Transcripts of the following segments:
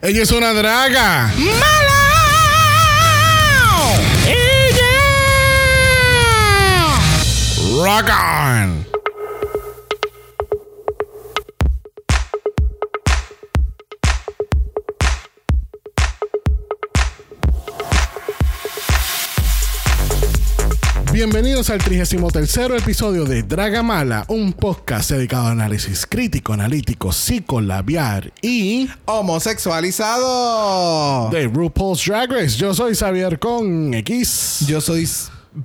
Ella es una draga. ¡Mala! ¡Ella! Rock on. Bienvenidos al 33 episodio de Dragamala, un podcast dedicado a análisis crítico, analítico, psicolabiar y Homosexualizado. de RuPaul's Drag Race. Yo soy Xavier con X. Yo soy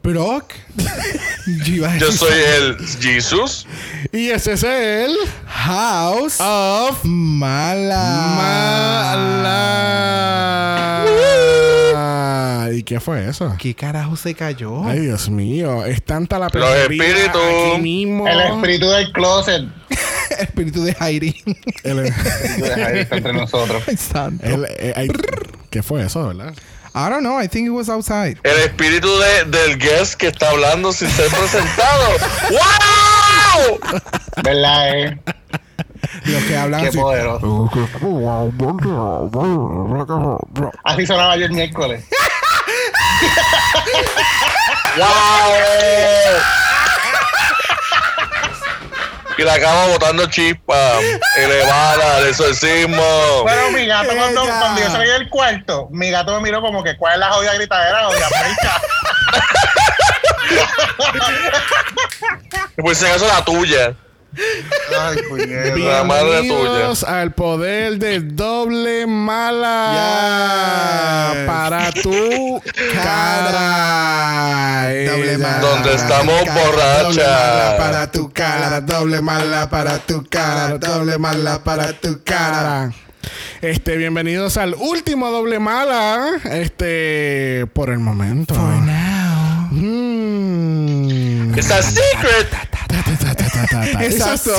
Brock. Yo soy el Jesus. Y ese es el House of Mala. Mala. ¿Y qué fue eso? ¿Qué carajo se cayó? Ay, Dios mío. Es tanta la Los espíritus. aquí mismo. El espíritu del closet. Espíritu de Jairi. El- El espíritu de Jair está entre nosotros. Santo. el- eh, ¿Qué fue eso, verdad? I don't know. I think it was outside. El espíritu de- del guest que está hablando sin ser presentado. ¡Wow! ¿Verdad, eh? Los que hablan Qué así. poderoso. Así sonaba yo el miércoles. ¡Wow! Y la acaba botando chispa, elevada, el exorcismo. Bueno, mi gato, cuando, cuando yo salí del cuarto, mi gato me miró como que, ¿cuál es la jodida gritadera? Jodida frica. Pues si acaso la tuya. Ay, puñeta. La madre Bienvenidos al poder de doble mala Yes. para tu cara. Doble mala. Donde estamos Cara, borrachas. Doble mala para tu cara. Doble mala para tu cara. Doble mala para tu cara. Este, bienvenidos al último doble mala. Este, por el momento. For now. Mm. It's a secret. Ta, ta. Exacto.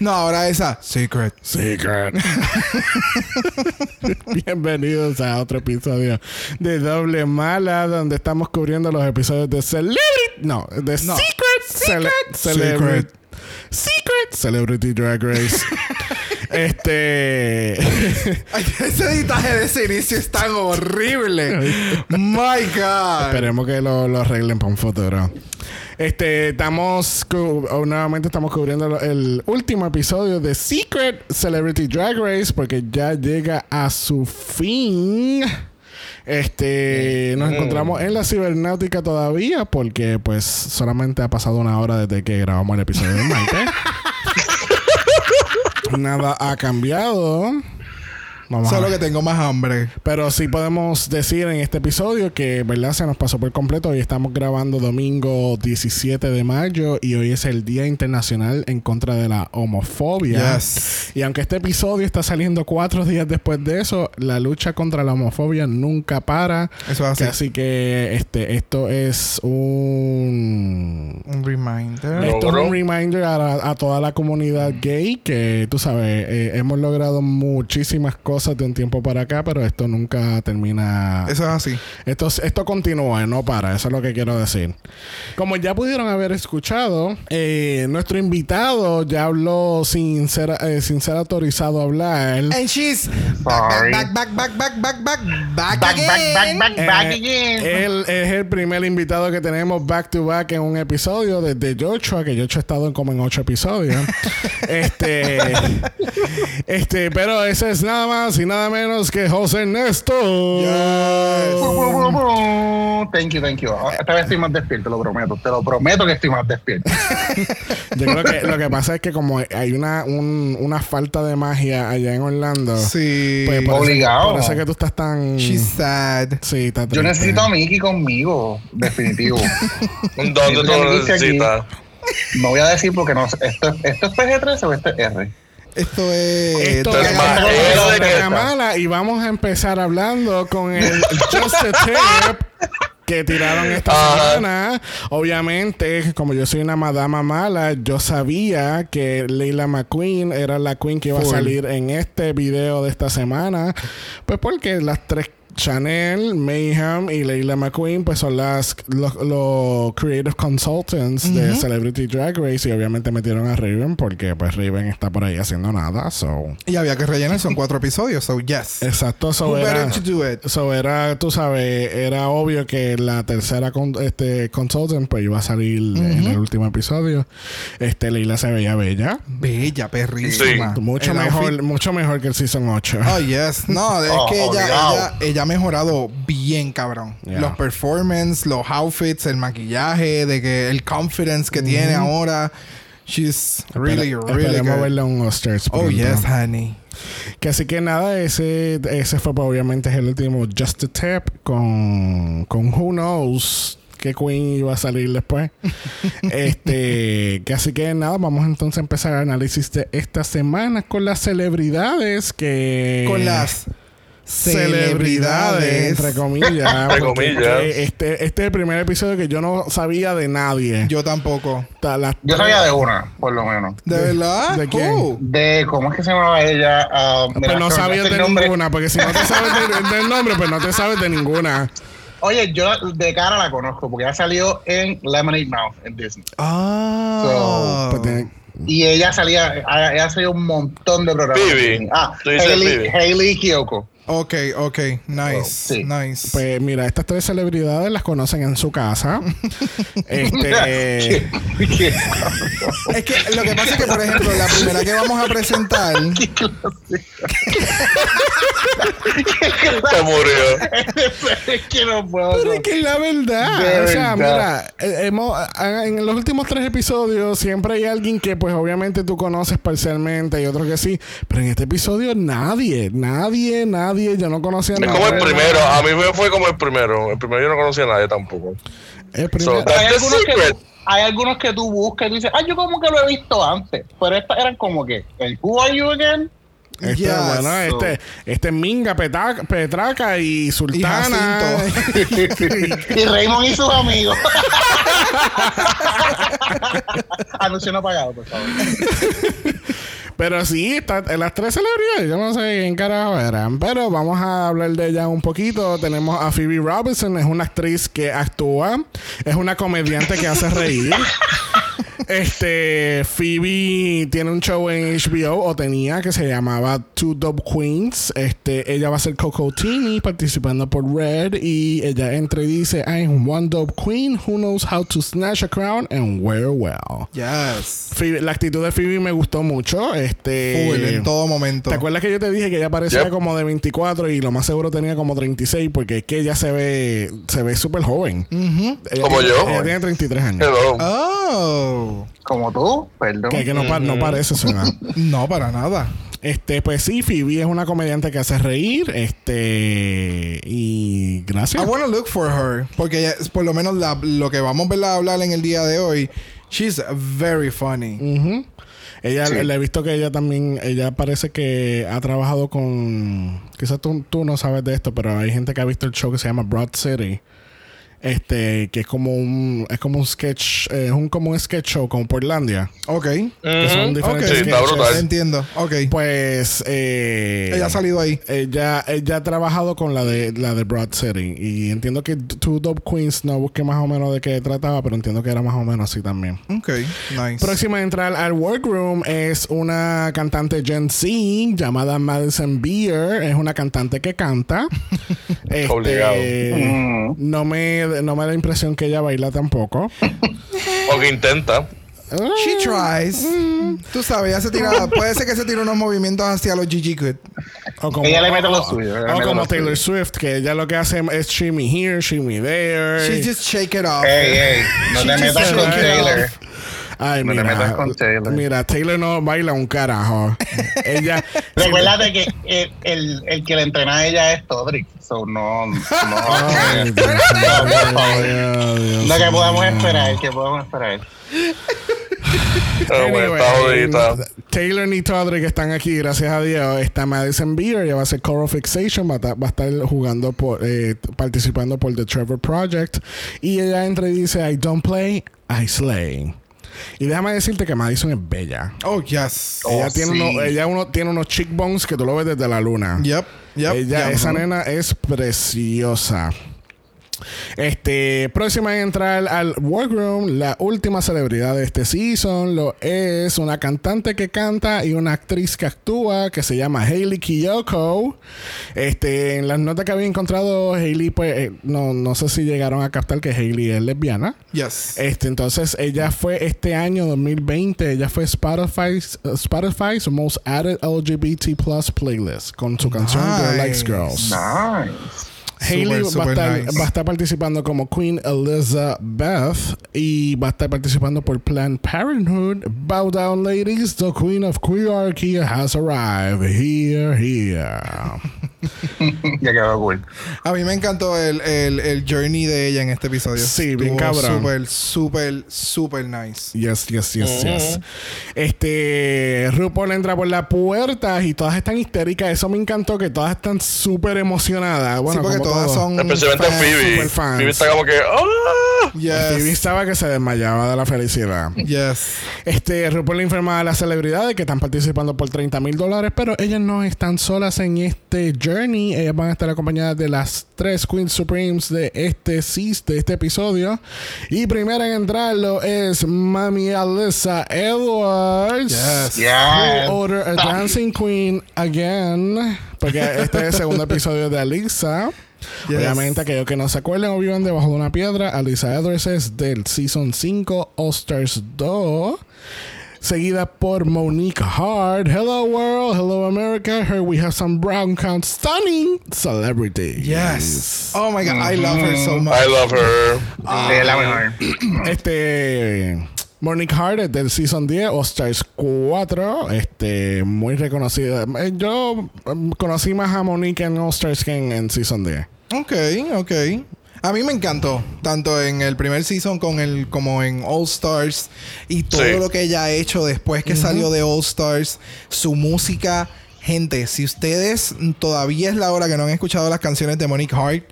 No, ahora esa. Secret. Secret. Bienvenidos a otro episodio de Doble Mala, donde estamos cubriendo los episodios de Celebrity. No, de No. Secret. Cele- Celebrity. Secret. Celebrity Drag Race. este. Ese editaje de ese inicio es tan horrible. My God. Esperemos que lo, lo arreglen para un futuro. Este, estamos cu- o nuevamente estamos cubriendo el último episodio de Secret Celebrity Drag Race porque ya llega a su fin. Este, nos encontramos en la cibernáutica todavía porque pues solamente ha pasado una hora desde que grabamos el episodio de Mike. Nada ha cambiado. Vamos a Solo que tengo más hambre. pero sí podemos decir en este episodio que, ¿verdad? Se nos pasó por completo. Hoy estamos grabando domingo 17 de mayo y hoy es el Día Internacional en contra de la homofobia. Yes. Y aunque este episodio está saliendo cuatro días después de eso, la lucha contra la homofobia nunca para. Eso es Que así. Así que este, esto es un... Un reminder. Esto es un reminder a, la- a toda la comunidad gay que, tú sabes, eh, hemos logrado muchísimas cosas de un tiempo para acá, pero esto nunca termina. Eso es así. Esto, esto continúa, no para. Eso es lo que quiero decir. Como ya pudieron haber escuchado, eh, nuestro invitado ya habló sin ser, eh, sin ser autorizado a hablar. And she's Sorry. back, back, back, back, back, back, back, Back, back, again. back, back, Eh, back again. Él es el primer invitado que tenemos back to back en un episodio desde Joshua, que Joshua ha estado en como en ocho episodios. este, este, pero ese es nada más y nada menos que José Ernesto. Bu. Thank you, thank you. Esta vez estoy más despierto, lo prometo. Te lo prometo que estoy más despierto. Yo creo que lo que pasa es que como hay una, un- una falta de magia allá en Orlando, Sí. pues por Obligado. es que tú estás tan... She's sad. Sí, está Yo necesito a Mickey conmigo, definitivo. ¿Dónde tú Yo lo dice aquí- necesitas? No voy a decir porque no sé. ¿Esto, esto es PG-13 o esto es R? Esto es. Esto es que- Mala y vamos a empezar hablando con el Just a Tip que tiraron esta Ajá. semana. Obviamente, como yo soy una madama mala, yo sabía que Leila McQueen era la queen que iba a Full. salir en este video de esta semana. Pues porque las tres Chanel, Mayhem y Leila McQueen pues son las los, los creative consultants de Celebrity Drag Race y obviamente metieron a Raven porque pues Raven está por ahí haciendo nada, so Y había que rellenar, son cuatro episodios, so yes. exacto, so Who era, better to do it? so era, tú sabes, era obvio que la tercera con, este consultant pues iba a salir en el último episodio. Este Leila se veía bella, Bella, perrísima. mucho El mejor, outfit- mucho mejor que el season 8. Oh, yes. No, es Oh, que ella, ella, ella mejorado bien, cabrón. Yeah. Los performances, los outfits, el maquillaje, de que el confidence que tiene ahora. She's really, Espere- really esperemos good. verla en Oscars Oh, yes, honey. Que así que nada, ese, ese fue pues, obviamente el último Just a Tap con, con Who Knows que Queen iba a salir después. este, que así que nada, vamos entonces a empezar el análisis de esta semana con las celebridades que Con las celebridades, entre comillas. Entre comillas. Este, este es el primer episodio que yo no sabía de nadie. Yo tampoco. Las Yo sabía de una, por lo menos. ¿De, verdad? de quién? Who? De cómo es que se llamaba ella. Ah, mira, Pero no sabías de nombre. ninguna, porque si no te sabes de- del nombre, pues no te sabes de ninguna. Oye, yo de cara la conozco porque ella salió en Lemonade Mouth en Disney. Ah. Pues Y ella salía, ella salió un montón de programas. Phoebe. Ah, Tú dices Hailey. Hailey Kiyoko. Ok, ok. Nice. Oh, sí. Nice. Pues mira, estas tres celebridades las conocen en su casa. este. ¿Qué es que lo que pasa es que, por ejemplo, la primera que vamos a presentar. Se murió. es que no puedo. Pero es que es la verdad. De o sea, verdad. mira, eh, hemos, en los últimos tres episodios siempre hay alguien que, pues, obviamente tú conoces parcialmente y otro que sí. Pero en este episodio nadie, nadie, nadie. Yo no conocía a Es nadie. como el primero. A mí me fue como el primero. El primero yo no conocía a nadye tampoco. El primero. So, hay algunos, que tú, hay algunos que tú buscas y tú dices, ah, yo como que lo he visto antes. Pero estas eran como que, el Who Are You Again? Este, Yes. bueno, este, este Minga, Petaca, Petraca y Sultana. y Raymond y sus amigos. Anuncio no pagado, por favor. Pero sí, está, las tres celebridades, yo no sé quién carajo eran, pero vamos a hablar de ella un poquito. Tenemos a Phoebe Robinson, es una actriz que actúa, es una comediante que hace reír. Este, Phoebe tiene un show en HBO, o tenía, que se llamaba Two Dope Queens. Este, ella va a ser Coco Tini participando por Red. Y ella entra y dice: I'm one dope queen who knows how to snatch a crown and wear well. Yes. Phoebe- la actitud de Phoebe me gustó mucho. Este, en todo momento. ¿Te acuerdas que yo te dije que ella parecía Yep. como de 24 y lo más seguro tenía como 36 porque es que ella se ve se ve súper joven. Ella Como yo. Ella tiene 33 años. Hello. Oh. Como tú, perdón. Que, que no, pa- no parece su edad. No, para nada. Este, pues sí, Phoebe es una comediante que hace reír. Este, y gracias. I wanna look for her. Porque ella- por lo menos la- lo que vamos a verla hablar en el día de hoy, she's very funny. Ella, Sí. le he visto que ella también, ella parece que ha trabajado con, quizás tú, tú no sabes de esto, pero hay gente que ha visto el show que se llama Broad City. Este, que es como un, es como un sketch, eh, es un como un sketch show como Portlandia. Ok. Que son diferentes Ok. Sí, está sketches. brutal. Entiendo. Ok. Pues eh, Ella ha salido ahí. Ella, ella ha trabajado con la de la de Broad City. Y entiendo que Two Dope Queens no busqué más o menos de qué trataba, pero entiendo que era más o menos así también. Ok. Nice. Próxima a entrar al workroom es una cantante Gen Z llamada Madison Beer. Es una cantante que canta. Este, Obligado. Mm. No me, no me da la impresión que ella baila tampoco. O que intenta. She tries. Tú sabes, ella se tira. puede ser que se tire unos movimientos hacia los Gigi Good. O como, Ella le mete lo o- suyo, O como lo Taylor suyo. Swift, que ella lo que hace es shimmy here, shimmy there. She just shake it off. Ey, ey, no She te metas con Taylor. Ay, No te mira, metas con Taylor. mira, Taylor no baila un carajo. ella. Recuérdate que el, el, el que le entrena a ella es Todrick. So no. No, Ay, no, Dios Dios No, que podamos esperar, que podamos esperar. Anyway. Taylor y Todrick están aquí, gracias a Dios. Está Madison Beer, ella va a ser Coral Fixation, va a, va a estar jugando por, eh, participando por The Trevor Project. Y ella entra y dice, I don't play, I slay. Y déjame decirte que Madison es bella. Oh, yes. Oh, ella tiene, sí. uno, ella uno, tiene unos cheekbones que tú lo ves desde la luna. Yep. Yep, esa nena es preciosa. Este, próxima en entrar al workroom, la última celebridad de este season lo es una cantante que canta y una actriz que actúa que se llama Hailey Kiyoko. Este, en las notas que había encontrado Hailey, pues eh, no, no sé si llegaron a captar que Hailey es lesbiana. Yes. Este, entonces ella fue este año 2020, ella fue Spotify's, uh, Spotify's Most Added LGBT Plus Playlist con su canción Girl Likes. Girls. Nice. Hailey Super, va, a estar, nice. va a estar participando como Queen Elizabeth y va a estar participando por Planned Parenthood. Bow down, ladies. The Queen of Queerarchy has arrived. Here, here. ya quedó cool. A mí me encantó el, el, el journey de ella en este episodio. Sí, bien cabrón. Súper, súper, súper nice. Yes, yes, yes, yes. Este, RuPaul entra por la puerta y todas están histéricas. Eso me encantó, que todas están súper emocionadas. Bueno, sí, porque todas son. Especialmente fans. Phoebe. super fans. Phoebe está como que. ¡Ah! Phoebe Yes. estaba que se desmayaba de la felicidad. Yes. Este, RuPaul le informa a las celebridades que están participando por 30 mil dólares, pero ellas no están solas en este journey. Ellas van a estar acompañadas de las tres Queens Supremes de este de este episodio. Y primera en entrarlo es Mami Alyssa Edwards. Yes. Yeah. Who ordered a dancing queen again. Porque este es el segundo episodio de Alyssa. Yes. Obviamente, aquellos que no se acuerden o vivan debajo de una piedra, Alyssa Edwards es del Season 5 All Stars 2. Seguida por Monique Hart. Hello world, hello America. Here we have some brown count stunning celebrities. Yes. Oh my God. I love her so much. I love her. Sí, es la mejor. Este. Monique Hart es del Season 10, All Stars 4. Este, muy reconocida. Eh, Yo em, conocí más a Monique en All Stars que en, en Season 10. Ok, ok. A mí me encantó, tanto en el primer season con el, como en All Stars y todo Sí. lo que ella ha hecho después que salió de All Stars, su música. Gente, si ustedes todavía es la hora que no han escuchado las canciones de Monique Hart,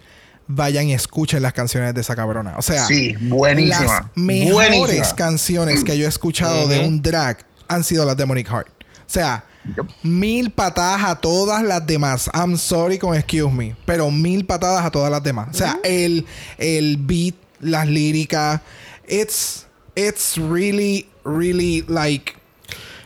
vayan y escuchen las canciones de esa cabrona. O sea, Sí, buenísima. las mejores Buenísima. canciones que yo he escuchado de un drag han sido las de Monique Hart. O sea, mil patadas a todas las demás. I'm sorry con excuse me, pero mil patadas a todas las demás. O sea, el, el beat, las líricas, it's it's really really like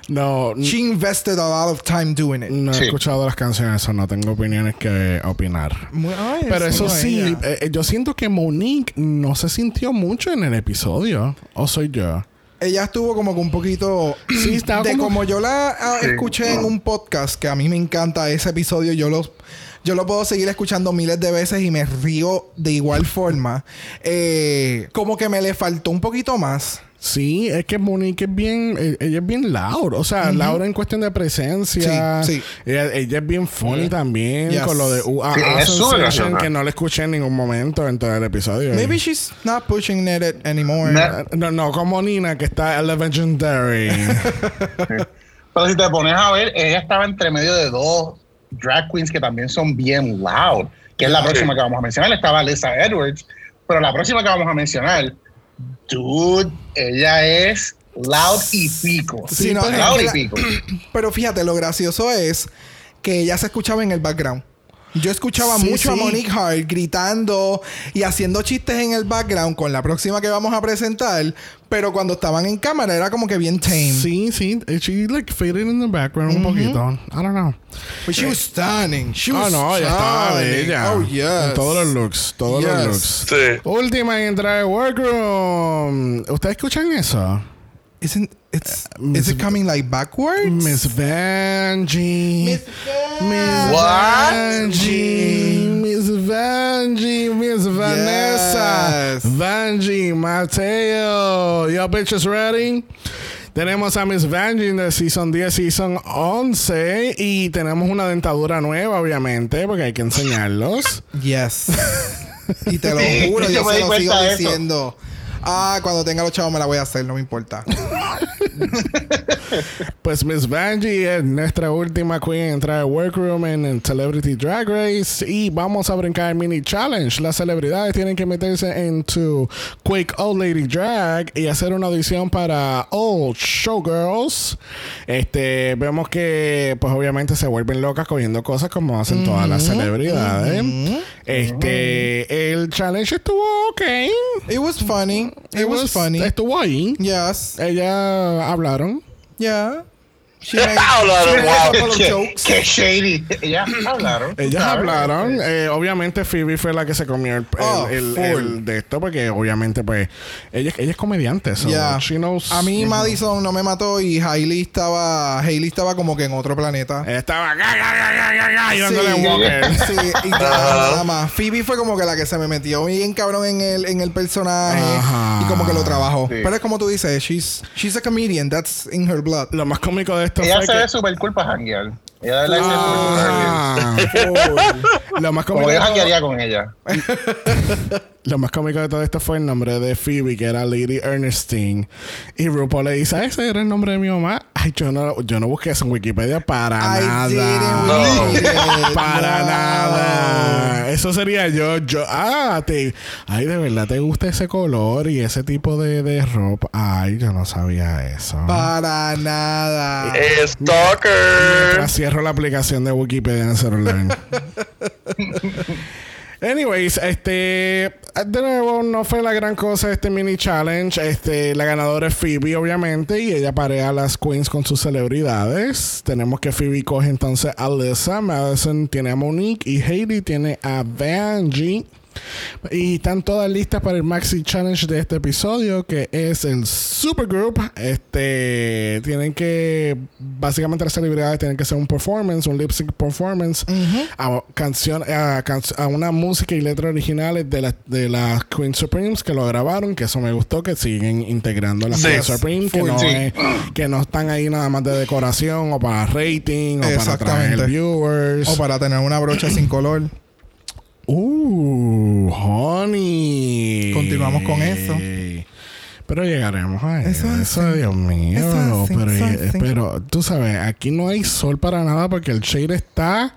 No, she invested a lot of time doing it. no he Sí. escuchado las canciones, o no tengo opiniones que opinar. Muy- ay, Pero eso no, sí, eh, eh, yo siento que Monique no se sintió mucho en el episodio. ¿O soy yo? ella estuvo como que un poquito Sí, estaba de como- como yo la ah, Sí. escuché en un podcast que a mí me encanta ese episodio yo lo yo lo puedo seguir escuchando miles de veces y me río de igual forma Eh, como que me le faltó un poquito más Sí, es que Monique es bien, eh, ella es bien loud, o sea, loud en cuestión de presencia. Sí, sí. Ella, ella es bien funny también Yes. con lo de UAA Sí, es súper Sensation, que no le escuché en ningún momento en todo el episodio. maybe she's not pushing it anymore No. No, no, como Nina, que está en la Legendary. Pero si te pones a ver, ella estaba entre medio de dos drag queens que también son bien loud, que es la próxima que vamos a mencionar. Estaba Lisa Edwards, pero la próxima que vamos a mencionar, dude, ella es loud y pico. Sí, no, loud y la- pico. pero fíjate lo gracioso es que ella se escuchaba en el background yo escuchaba Sí, mucho sí. a Monique Hart gritando y haciendo chistes en el background con la próxima que vamos a presentar, pero cuando estaban en cámara era como que bien tame. sí, sí. She like faded in the background un poquito. I don't know. But she was stunning. She Ah, was no, ella estaba stunning. bella. Oh, yes. En todos los looks, todos Yes. los looks. Sí. Última en entrar al workroom. ¿Ustedes escuchan eso? Isn't it's Miss- is it coming like backwards? Miss Vanjie. Miss? Vanjie. Miss Vanjie. Miss Vanessa. Yes. Vanjie. Mateo. Y'all bitches ready? Tenemos a Miss Vanjie de Season 10, Season 11. Y tenemos una dentadura nueva, obviamente, porque hay que enseñarlos. Yes. y te lo juro, yo yo me se lo cuenta sigo de eso. Ah, cuando tenga los chavos me la voy a hacer, no me importa. Pues Miss Vanjie es nuestra última queen en entrar al workroom en el Celebrity Drag Race y vamos a brincar el mini challenge. Las celebridades tienen que meterse en tu Quick Old Lady Drag y hacer una audición para Old Showgirls. Este, vemos que pues obviamente se vuelven locas cogiendo cosas como hacen todas las celebridades. Este, el challenge estuvo ok. It was funny. It, was, funny. Estuvo ahí. Yes. Ellas hablaron. Yeah. Hablaron, wow. Qué, qué shady. Ellas hablaron. Ellas hablaron. Eh, obviamente Phoebe fue la que se comió el, el- Oh, el- el de esto porque obviamente pues ella, ella es comediante. So Yeah. she knows- A mí Madison no me mató y Hailey estaba, Hailey estaba como que en otro planeta. Ella estaba y dándole un walker. sí, y nada más. Phoebe fue como que la que se me metió bien cabrón en el, en el personaje Ajá. y como que lo trabajó. Sí. Pero es como tú dices, she's, she's a comedian, that's in her blood. Lo más cómico de esto Ella se que... ve súper cool para janguear. Ella de la súper cool. Ah, lo más Como yo janguearía con ella. Lo más cómico de todo esto fue el nombre de Phoebe, que era Lady Ernestine. Y RuPaul le dice, "Ah, ese era el nombre de mi mamá. Ay, yo no, yo no busqué eso en Wikipedia para I nada. Para No. nada. Eso sería yo, yo. Ah, te, ay, de verdad te gusta ese color y ese tipo de, de ropa. Ay, yo no sabía eso. Para nada. Stalker. Mientras cierro la aplicación de Wikipedia en el celular. Anyways, este de nuevo no fue la gran cosa este mini challenge. Este, la ganadora es Phoebe, obviamente, y ella parea a las queens con sus celebridades. Tenemos que Phoebe coge entonces a Alyssa, Madison tiene a Monique y Hailey tiene a Vanjie. Y están todas listas para el Maxi Challenge de este episodio, que es el Supergroup. Este tienen que, básicamente las celebridades tienen que hacer un performance, un lip sync performance a canción, a, can- a una música y letra originales de las de las Queen Supremes que lo grabaron, que eso me gustó, que siguen integrando las. Queen Supremes, que no, es- que no están ahí nada más de decoración o para rating o para Exactamente. traer viewers. O para tener una brocha sin color. Uh, honey. Continuamos con eso. Pero llegaremos a eso. Eso. Dios mío. Eso pero, pero tú sabes, aquí no hay sol para nada porque el shade está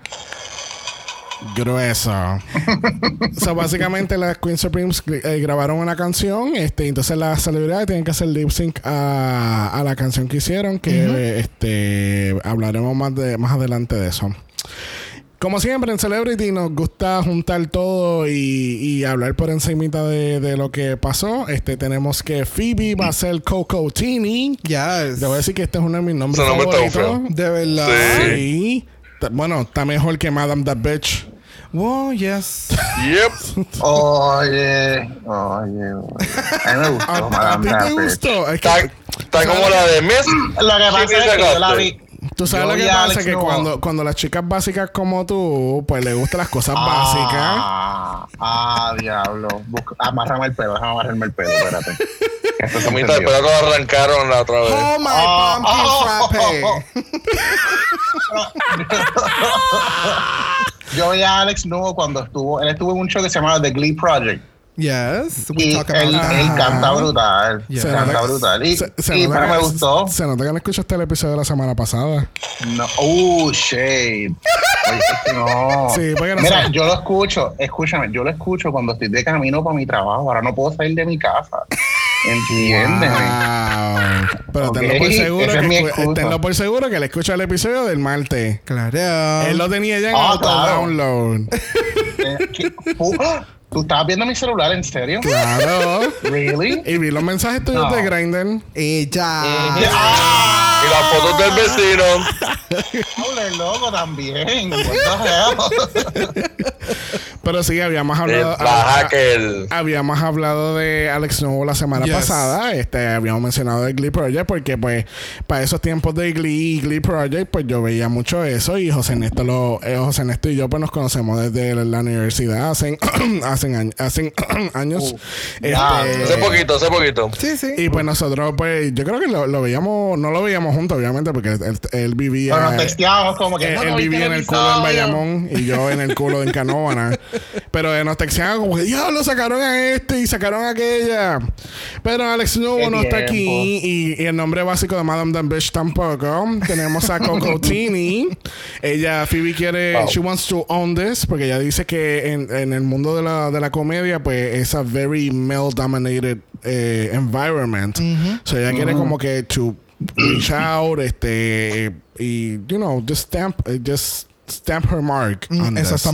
grueso. o sea, básicamente las Queen Supremes eh, grabaron una canción, este, entonces las celebridades tienen que hacer lip sync a, a la canción que hicieron, que este hablaremos más de más adelante de eso. Como siempre en Celebrity nos gusta juntar todo y, y hablar por encimita de, de lo que pasó. Este tenemos que Phoebe va a ser Coco Tini. Yes. Debo decir que este es uno de mis nombres favoritos. De verdad. Sí. Bueno, está mejor que Madame That Bitch. Wow, yes. Yep. Oye, oye, oye. A mí me gustó, ¿A, a Madame ti te gustó? Es que- Está, está como la de Miss. Lo que pasa es que yo la vi. Tú sabes yo lo que pasa, Alex que cuando, cuando las chicas básicas como tú, pues les gustan las cosas básicas. Ah, ah, diablo. Busca- amárrame el pelo, déjame amarrarme el pelo, espérate. Que esto se A mí encendió. también lo arrancaron la otra vez. Oh my Ah, pumpkin ah, frappe. Yo vi a Alex Nuevo cuando estuvo, él estuvo en un show que se llamaba The Glee Project. Yes. We Y talk about él, that. él Ajá. canta brutal. Yeah. Se Canta nota- brutal. Y, se- se y nota pero me gustó. Se nota que no escuchaste el episodio de la semana pasada. No. Uh, shade. Oye, no. Sí, porque no Mira, yo lo escucho, escúchame, yo lo escucho cuando estoy de camino para mi trabajo. Ahora no puedo salir de mi casa. ¿Entiendes? Wow. Pero tenlo por seguro es que tenlo por seguro que le escucha el episodio del martes. Claro. Él lo tenía ya en Ah, auto claro. download. ¿Tú estabas viendo mi celular en serio? Claro. ¿Really? Y vi los mensajes tuyos No. de Grindr. Ella. Eh, ¡Ah! Y las fotos del vecino. Habla loco también. Pero sí, habíamos El hablado. baja ah, que el. Habíamos hablado de Alex Novo la semana Yes. pasada. Este, habíamos mencionado de Glee Project porque, pues, para esos tiempos de Glee y Glee Project, pues yo veía mucho eso. Y José Néstor, lo, eh, José Néstor y yo, pues nos conocemos desde la universidad hace, hacen, años- hacen años. Este, Hace poquito, hace poquito. Sí, sí. Y pues nosotros, pues, yo creo que lo, lo veíamos, no lo veíamos juntos, obviamente, porque él, él vivía. Pero nos como que. él, no, él vivía en ¿viste el culo en? Bayamón y yo en el culo en Canóvana. Pero eh, nos texteaban como que, diablo, sacaron a este y sacaron a aquella. Pero Alex Nubo no está aquí y, y el nombre básico de Madame Dan Bitch tampoco. Tenemos a Coco Tini. Ella, Phoebe quiere, Wow. she wants to own this porque ella dice que en, en el mundo de la, de la comedia, pues es a very male-dominated eh, environment. So ella quiere como que to reach out, este, y, you know, just stamp, eh, just stamp her mark Mm, on this.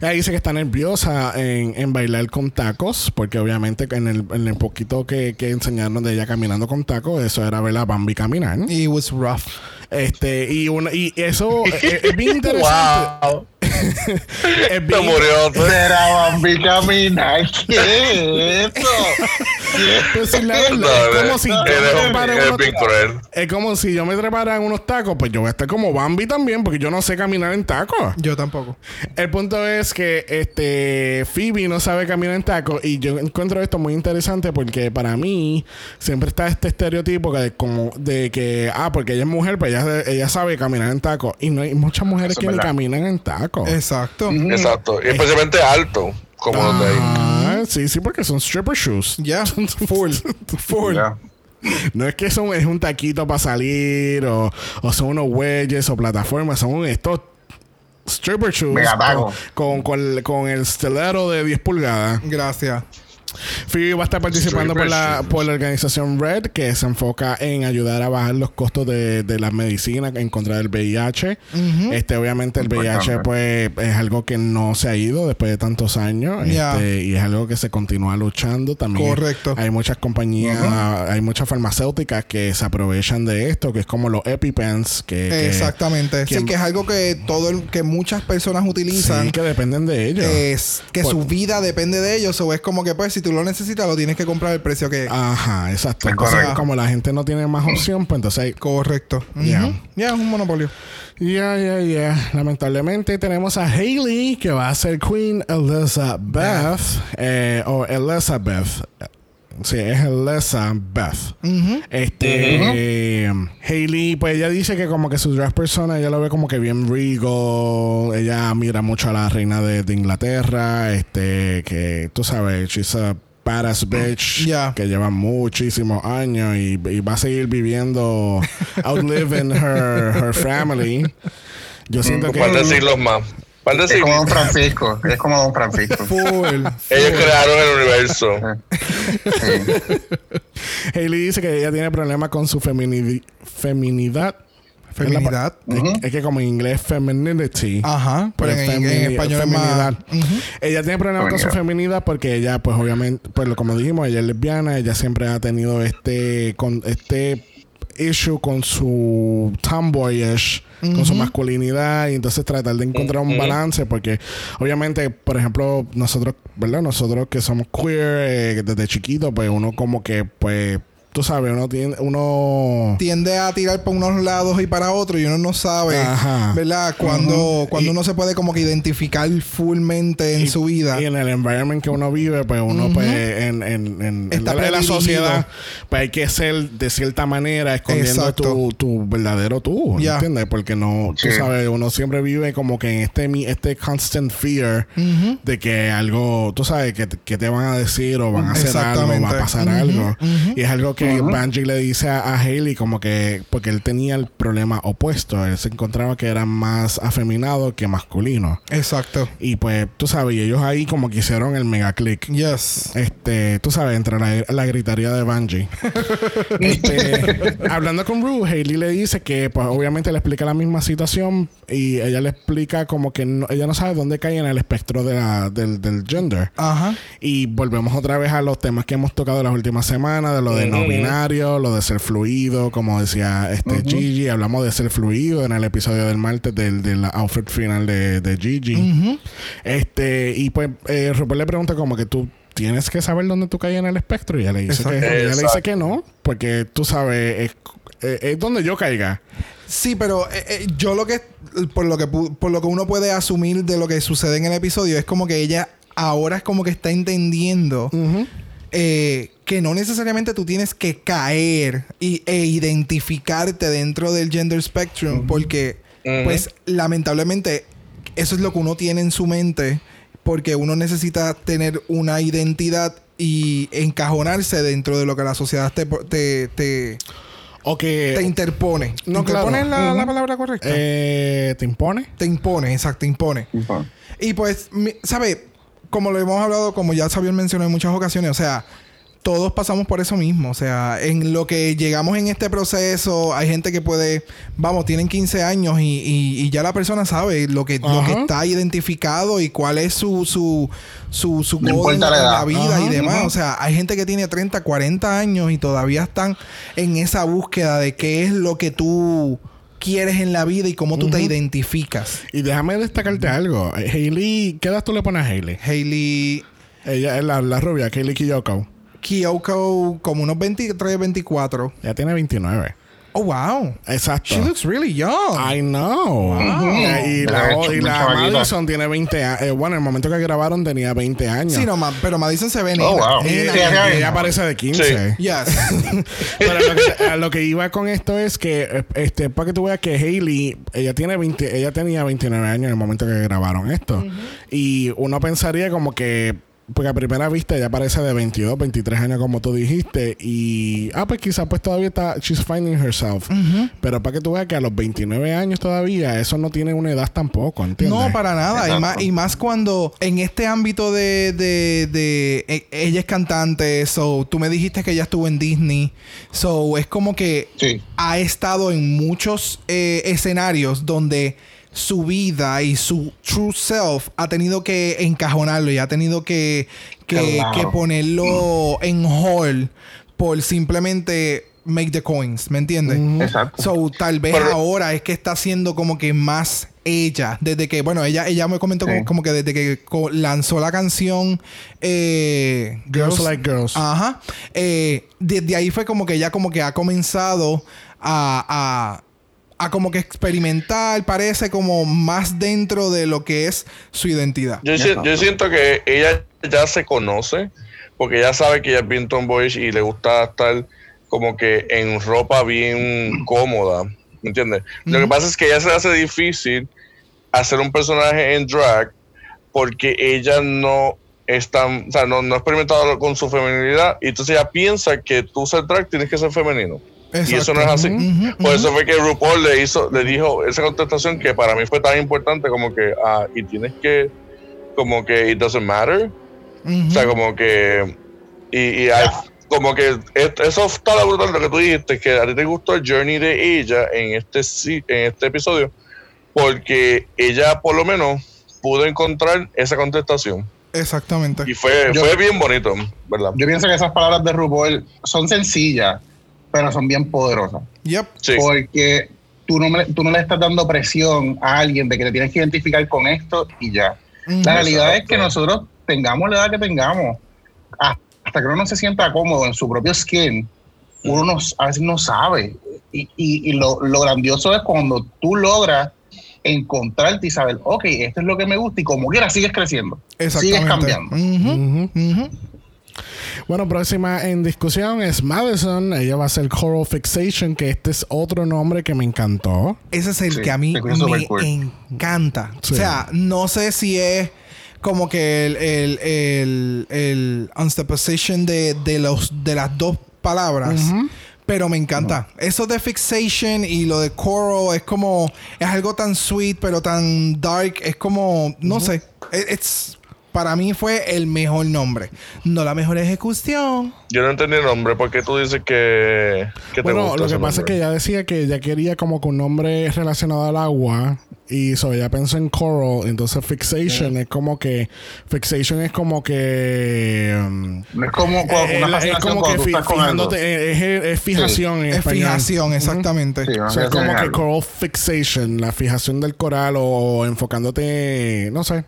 Ella dice que está nerviosa en, en bailar con tacos, porque obviamente en el, en el poquito que, que enseñaron de ella caminando con tacos, eso era ver a Bambi caminar. It was rough. Este, y, una, y eso es, es bien interesante. Wow. Es Se murió. Será Bambi caminar. ¿Qué es eso? pues, sí, la verdad, No, es como si yo me eres, trepara en eres unos- bien cruel. es como si yo me trepara en unos tacos, pues yo voy a estar como Bambi también, porque yo no sé caminar en tacos. Yo tampoco. El punto es que este Phoebe no sabe caminar en tacos y yo encuentro esto muy interesante porque para mí siempre está este estereotipo que como de que ah porque ella es mujer pues ella, ella sabe caminar en tacos y no hay muchas mujeres Eso que ni caminan en tacos. Exacto. Exacto. Y especialmente alto, como los de ahí. Ah, sí, sí, porque son stripper shoes. Ya. Full. Full. Ya. No es que son es un taquito para salir o, o son unos wedges o plataformas, son estos stripper shoes Mega con, con, con, con el stiletto de 10 pulgadas. Gracias. Phoebe va a estar participando por la, por la organización Red, que se enfoca en ayudar a bajar los costos de, de las medicinas en contra del VIH. Este, obviamente, el VIH, pues, es algo que no se ha ido después de tantos años. Este, y es algo que se continúa luchando también. Correcto. Hay muchas compañías, hay muchas farmacéuticas que se aprovechan de esto, que es como los EpiPens, que, que- Exactamente. que- sí, que es algo que todo el- que muchas personas utilizan. sí, que dependen de ellos. Es que Por- su vida depende de ellos. O es como que, pues, si tú lo necesitas, lo tienes que comprar al precio que. Ajá, exacto. Entonces, correcto. como la gente no tiene más opción, pues entonces hay- Correcto. Ya. Ya, es un monopolio. Ya, ya, ya. Lamentablemente tenemos a Hailey que va a ser Queen Elizabeth eh, o Elizabeth. Sí, es Elizabeth. Este eh, Hailey, pues ella dice que como que su drag persona, ella lo ve como que bien regal. Ella mira mucho a la reina de, de Inglaterra. Este, que tú sabes, she's a badass bitch que lleva muchísimos años y, y va a seguir viviendo, outliving her, her family. Yo siento que. Par de siglos más. Es como Don. Francisco. Es como Don Francisco. Full. Ellos crearon el universo. Hailey dice que ella tiene problemas con su feminidi- feminidad. Feminidad. Es, es que como en inglés femininity. Ajá. Pero en, en español es más. feminidad. Ella tiene problemas con su Feminidad. porque ella, pues obviamente, pues lo- como dijimos, ella es lesbiana, ella siempre ha tenido este, con este issue con su tomboyish, con su masculinidad, y entonces tratar de encontrar un balance, porque obviamente, por ejemplo, nosotros, ¿verdad? Nosotros que somos queer eh, desde chiquito, pues uno como que, pues, tú sabes, uno tiene, uno... tiende a tirar por unos lados y para otros y uno no sabe, Ajá. ¿verdad? Cuando, cuando Y- uno se puede como que identificar fullmente en y- su vida. Y en el environment que uno vive, pues uno, pues, en, en, en, Está en la, la sociedad, pues hay que ser de cierta manera escondiendo tu, tu verdadero tú, Ya. ¿entiendes? Porque no, tú Sí. sabes, uno siempre vive como que en este, mi- este constant fear de que algo, tú sabes, que, te- que te van a decir o van a hacer algo, va a pasar algo. Y es algo que Banji le dice a, a Hailey como que, porque él tenía el problema opuesto, él se encontraba que era más afeminado que masculino. Exacto. Y pues, tú sabes, y ellos ahí como que hicieron el mega click. Yes. Este, tú sabes, entre la, la gritaría de Bungie. Este, hablando con Rue, Hailey le dice que, pues, obviamente le explica la misma situación y ella le explica como que no- ella no sabe dónde cae en el espectro de la, del, del gender. Ajá. Y volvemos otra vez a los temas que hemos tocado las últimas semanas, de lo de no binario, lo de ser fluido, como decía este Gigi. Hablamos de ser fluido en el episodio del martes del, del outfit final de, de Gigi. Este, y pues eh, Rupert le pregunta como que tú tienes que saber dónde tú caes en el espectro. Y ella le dice, que, ella le dice que no, porque tú sabes, es, donde yo caiga. Sí, pero eh, eh, yo lo que por lo que por lo que uno puede asumir de lo que sucede en el episodio es como que ella ahora es como que está entendiendo eh, que no necesariamente tú tienes que caer y, e identificarte dentro del gender spectrum porque pues lamentablemente eso es lo que uno tiene en su mente porque uno necesita tener una identidad y encajonarse dentro de lo que la sociedad te, te, te, O que... te interpone. No, ¿Te interpone claro. la, palabra correcta? eh, ¿Te impone? te impone, exacto, te impone. Y pues, mi- ¿sabe? Como lo hemos hablado, como ya Xavier mencionó en muchas ocasiones, o sea, todos pasamos por eso mismo. O sea, en lo que llegamos en este proceso, hay gente que puede, vamos, tienen 15 años y, y- y ya la persona sabe lo que, lo que está identificado y cuál es su, su, su, su No goal en, importa la vida y demás. ajá. O sea, hay gente que tiene 30, 40 años y todavía están en esa búsqueda de qué es lo que tú quieres en la vida y cómo tú te identificas. Y déjame destacarte algo. Eh, Hailey... ¿Qué edad tú le pones a Hailey? Hailey Ella es la, la rubia, Hailey Kiyoko. Kyoko como unos 23, 24. Ella tiene 29. Oh, wow. Exacto. She looks really young. I know. Eh, Y la, y la. Madison tiene 20 años. bueno, en el momento que grabaron tenía 20 años. Sí, no, ma- pero Madison se ve Oh, wow. Nena. Sí, sí, ella parece de 15. Sí. Yes. Pero lo que, lo que iba con esto es que, eh, este, para que tú veas que Hailey, ella tiene 20, ella tenía 29 años en el momento que grabaron esto. Y uno pensaría como que, porque a primera vista ella parece de 22, 23 años como tú dijiste. Y, ah, pues quizás pues todavía está, she's finding herself. Pero para que tú veas que a los 29 años todavía, eso no tiene una edad tampoco, ¿entiendes? No, para nada. Y más, y más cuando en este ámbito de, de, de- e- ella es cantante, so tú me dijiste que ella estuvo en Disney. So es como que Sí. ha estado en muchos eh, escenarios donde su vida y su true self ha tenido que encajonarlo y ha tenido que, que, Claro. que ponerlo en hold por simplemente make the coins, ¿me entiendes? Exacto. So, tal vez Pero- ahora es que está siendo como que más ella. Desde que, bueno, ella, ella me comentó como, Sí. como que desde que co- lanzó la canción eh, Girls Like Girls. Ajá. Eh, desde ahí fue como que ella como que ha comenzado a, a, a como que experimentar, parece como más dentro de lo que es su identidad. Yo, si- yo siento que ella ya se conoce, porque ella sabe que ella es bien tomboyish y le gusta estar como que en ropa bien cómoda, ¿me entiendes? Lo que pasa es que ella se hace difícil hacer un personaje en drag porque ella no es tan, o sea, no, no ha experimentado con su feminilidad y entonces ella piensa que tú ser drag tienes que ser femenino. Y eso no es así. Por eso fue que RuPaul le hizo, le dijo esa contestación que para mí fue tan importante como que, ah, y tienes que, como que it doesn't matter. O sea, como que, y, y hay- como que es- eso está la brutal lo que tú dijiste, que a ti te gustó el journey de ella en este, sí- en este episodio, porque ella por lo menos pudo encontrar esa contestación. Exactamente. Y fue, Yo- fue bien bonito, ¿verdad? Yo pienso que esas palabras de RuPaul son sencillas, pero son bien poderosas. Yep. Sí. Porque tú no, me- tú no le estás dando presión a alguien de que te tienes que identificar con esto y ya. Ujú. La realidad es que Exacto. nosotros tengamos la edad que tengamos, hasta que uno no se sienta cómodo en su propio skin, uno no- a veces no sabe. Y, y- y lo, lo grandioso es cuando tú logras encontrarte y saber, ok, esto es lo que me gusta y como quiera sigues creciendo, sigues cambiando. Ujú, Ujú. ujú. Bueno, próxima en discusión es Madison. Ella va a ser Coral Fixation, que este es otro nombre que me encantó. Ese es el Sí, que a mí me cool. encanta. Sí. O sea, no sé si es como que el, el, el, el juxtaposition de, de, los, de las dos palabras. Pero me encanta. Eso de fixation y lo de coral es como. Es algo tan sweet, pero tan dark. Es como. No sé. It- It's, para mí fue el mejor nombre. No la mejor ejecución. Yo no entendí el nombre, porque tú dices que, que te Bueno, gusta lo que pasa es que ella decía que ella quería como que un nombre relacionado al agua. Y so ella pensó en coral. Entonces fixation es como que. Fixation es como que. um, es como eh, una es como que fi- fijándote. Es, es- es fijación en Es español. fijación, exactamente. Sí, O sea, es como que algo. coral fixation, la fijación del coral o enfocándote, no sé.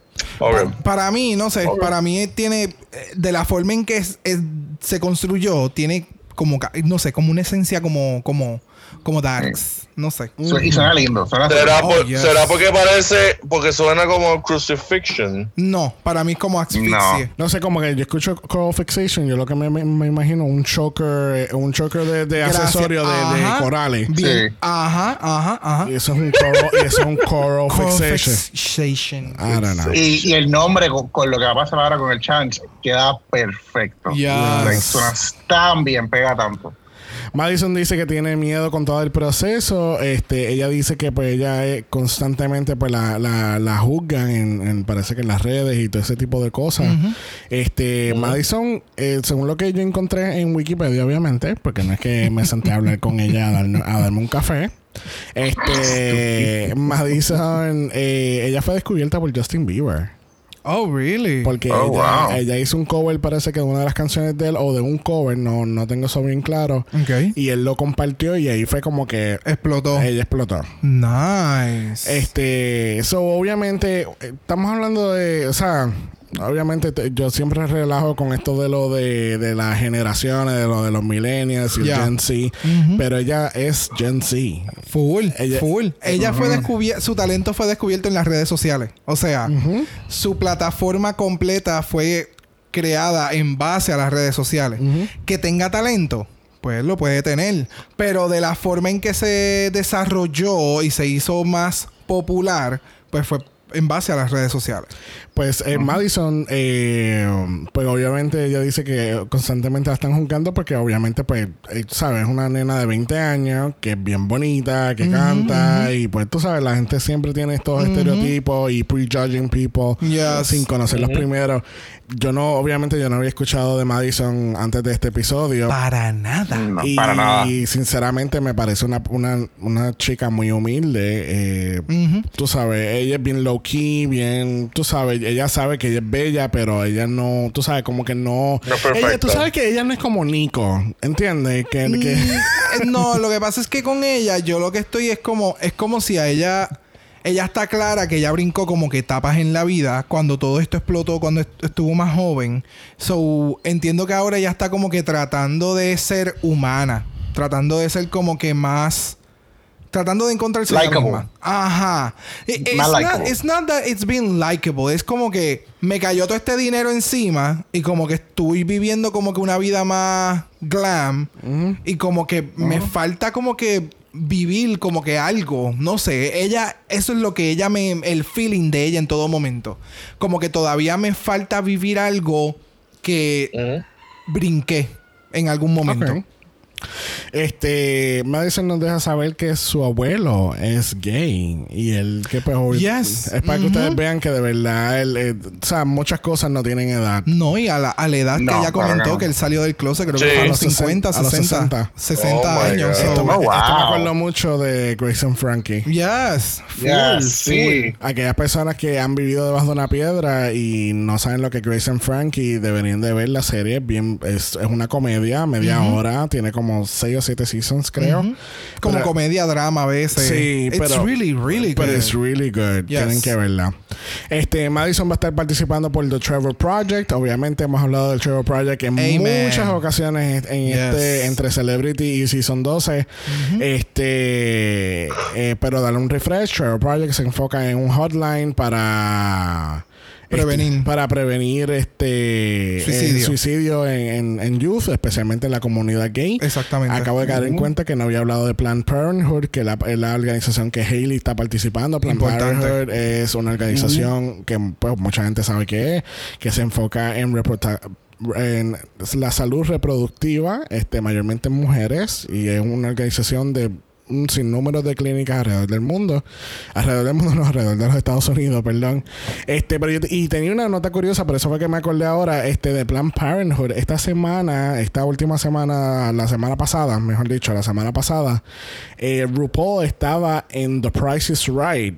Para mí, no sé, para mí tiene, eh, de la forma en que es- es- se construyó, tiene como, ca- no sé, como una esencia como, como, como darks. No sé. Su- Y suena lindo. Suena ¿Será, Oh, por- yes. será porque parece, porque suena como crucifixion? No, para mí es como asfixie. No sé, como que yo escucho Coral Fixation, yo lo que me, me- me imagino un choker, eh, un choker de, de accesorio de, corales. Bien. Sí. Ajá, ajá, ajá. Y eso es un coral, y eso es un coral Coral fixation. fixation. I don't know. Y, y el nombre con, con lo que va a pasar ahora con el chance queda perfecto. Yes. Like, suena tan bien, pega tanto. Madison dice que tiene miedo con todo el proceso. Este, ella dice que pues ella eh, constantemente pues la, la, la juzgan en, en- parece que en las redes y todo ese tipo de cosas. Este, Madison, eh, según lo que yo encontré en Wikipedia, obviamente, porque no es que me senté a hablar con ella a, darme- a darme un café. Este, Madison, eh, ella fue descubierta por Justin Bieber. Oh, really? Porque Oh, ella, wow. ella hizo un cover, parece que de una de las canciones de él, o de un cover, no, no tengo eso bien claro. Ok. Y él lo compartió y ahí fue como que Explotó. ella explotó. Nice. Este, eso obviamente, eh, estamos hablando de, o sea, obviamente te- yo siempre relajo con esto de lo de, de las generaciones, de lo de los millennials y el. Gen Z, pero ella es Gen Z. Full, Ella- full. Ella fue descubierta, su talento fue descubierto en las redes sociales. O sea, su plataforma completa fue creada en base a las redes sociales. Que tenga talento, pues lo puede tener. Pero de la forma en que se desarrolló y se hizo más popular, pues fue en base a las redes sociales. Pues eh, Madison, eh, pues obviamente ella dice que constantemente la están juzgando porque obviamente, pues, eh, sabes, es una nena de 20 años que es bien bonita, que canta y pues tú sabes, la gente siempre tiene estos estereotipos y prejudging people Yes. sin conocer los primeros. Yo no, obviamente yo no había escuchado de Madison antes de este episodio. Para nada. No, y, para nada. y sinceramente me parece una, una, una chica muy humilde. eh. Tú sabes, ella es bien low key, bien, tú sabes, ella sabe que ella es bella, pero ella no, tú sabes, como que no. No es perfecta. ella, tú sabes que ella no es como Nico, ¿entiendes? Que, que- Eh, no, lo que pasa es que con ella, yo lo que estoy es como, es como si a ella, ella está clara que ella brincó como que etapas en la vida cuando todo esto explotó, cuando est- estuvo más joven. So, entiendo que ahora ella está como que tratando de ser humana, tratando de ser como que más. Tratando de Likeable. misma. Ajá. It's Más not, likeable. it's not that it's being likable. Es como que me cayó todo este dinero encima y como que estoy viviendo como que una vida más glam y como que me falta como que vivir como que algo, no sé, ella eso es lo que ella me el feeling de ella en todo momento. Como que todavía me falta vivir algo que brinqué en algún momento. Este, Madison nos deja saber que su abuelo es gay y él que pues Yes. es para que ustedes vean que de verdad él, eh, o sea, muchas cosas no tienen edad. No, y a la, a la edad que ella comentó que no. que él salió del closet, creo Sí. que fue a los los 50, 60, a los 60, 60 Oh my años. Esto, me, Oh, wow. esto me acuerdo mucho de Grace and Frankie. Yes, full. sí. Aquellas personas que han vivido debajo de una piedra y no saben lo que es Grace and Frankie deberían de ver la serie. Bien, es, es una comedia, media hora, tiene como 6 o 7 seasons, creo. Como Pero- comedia drama a veces. Sí, It's pero really, really Pero good. es really good. Yes. Tienen que verla. Este, Madison va a estar participando por The Trevor Project. Obviamente hemos hablado del Trevor Project en Amen. muchas ocasiones en Yes. este entre Celebrity y Season 12. Este, eh, pero darle un refresh. Trevor Project se enfoca en un hotline para Prevenir. este, para prevenir este Suicidio. eh, suicidio en, en, en youth, especialmente en la comunidad gay. Exactamente. Acabo de caer en cuenta que no había hablado de Planned Parenthood, que la, es la organización que Haley está participando. Planned Importante. Parenthood es una organización que pues, mucha gente sabe que es, que se enfoca en reporta- en la salud reproductiva, este, mayormente en mujeres, y es una organización de un sinnúmero de clínicas alrededor del mundo. Alrededor del mundo, no, alrededor de los Estados Unidos, perdón. Este, pero yo y tenía una nota curiosa, por eso fue que me acordé ahora, este, de Planned Parenthood. Esta semana, esta última semana, la semana pasada, mejor dicho, la semana pasada, eh, RuPaul estaba en The Price is Right.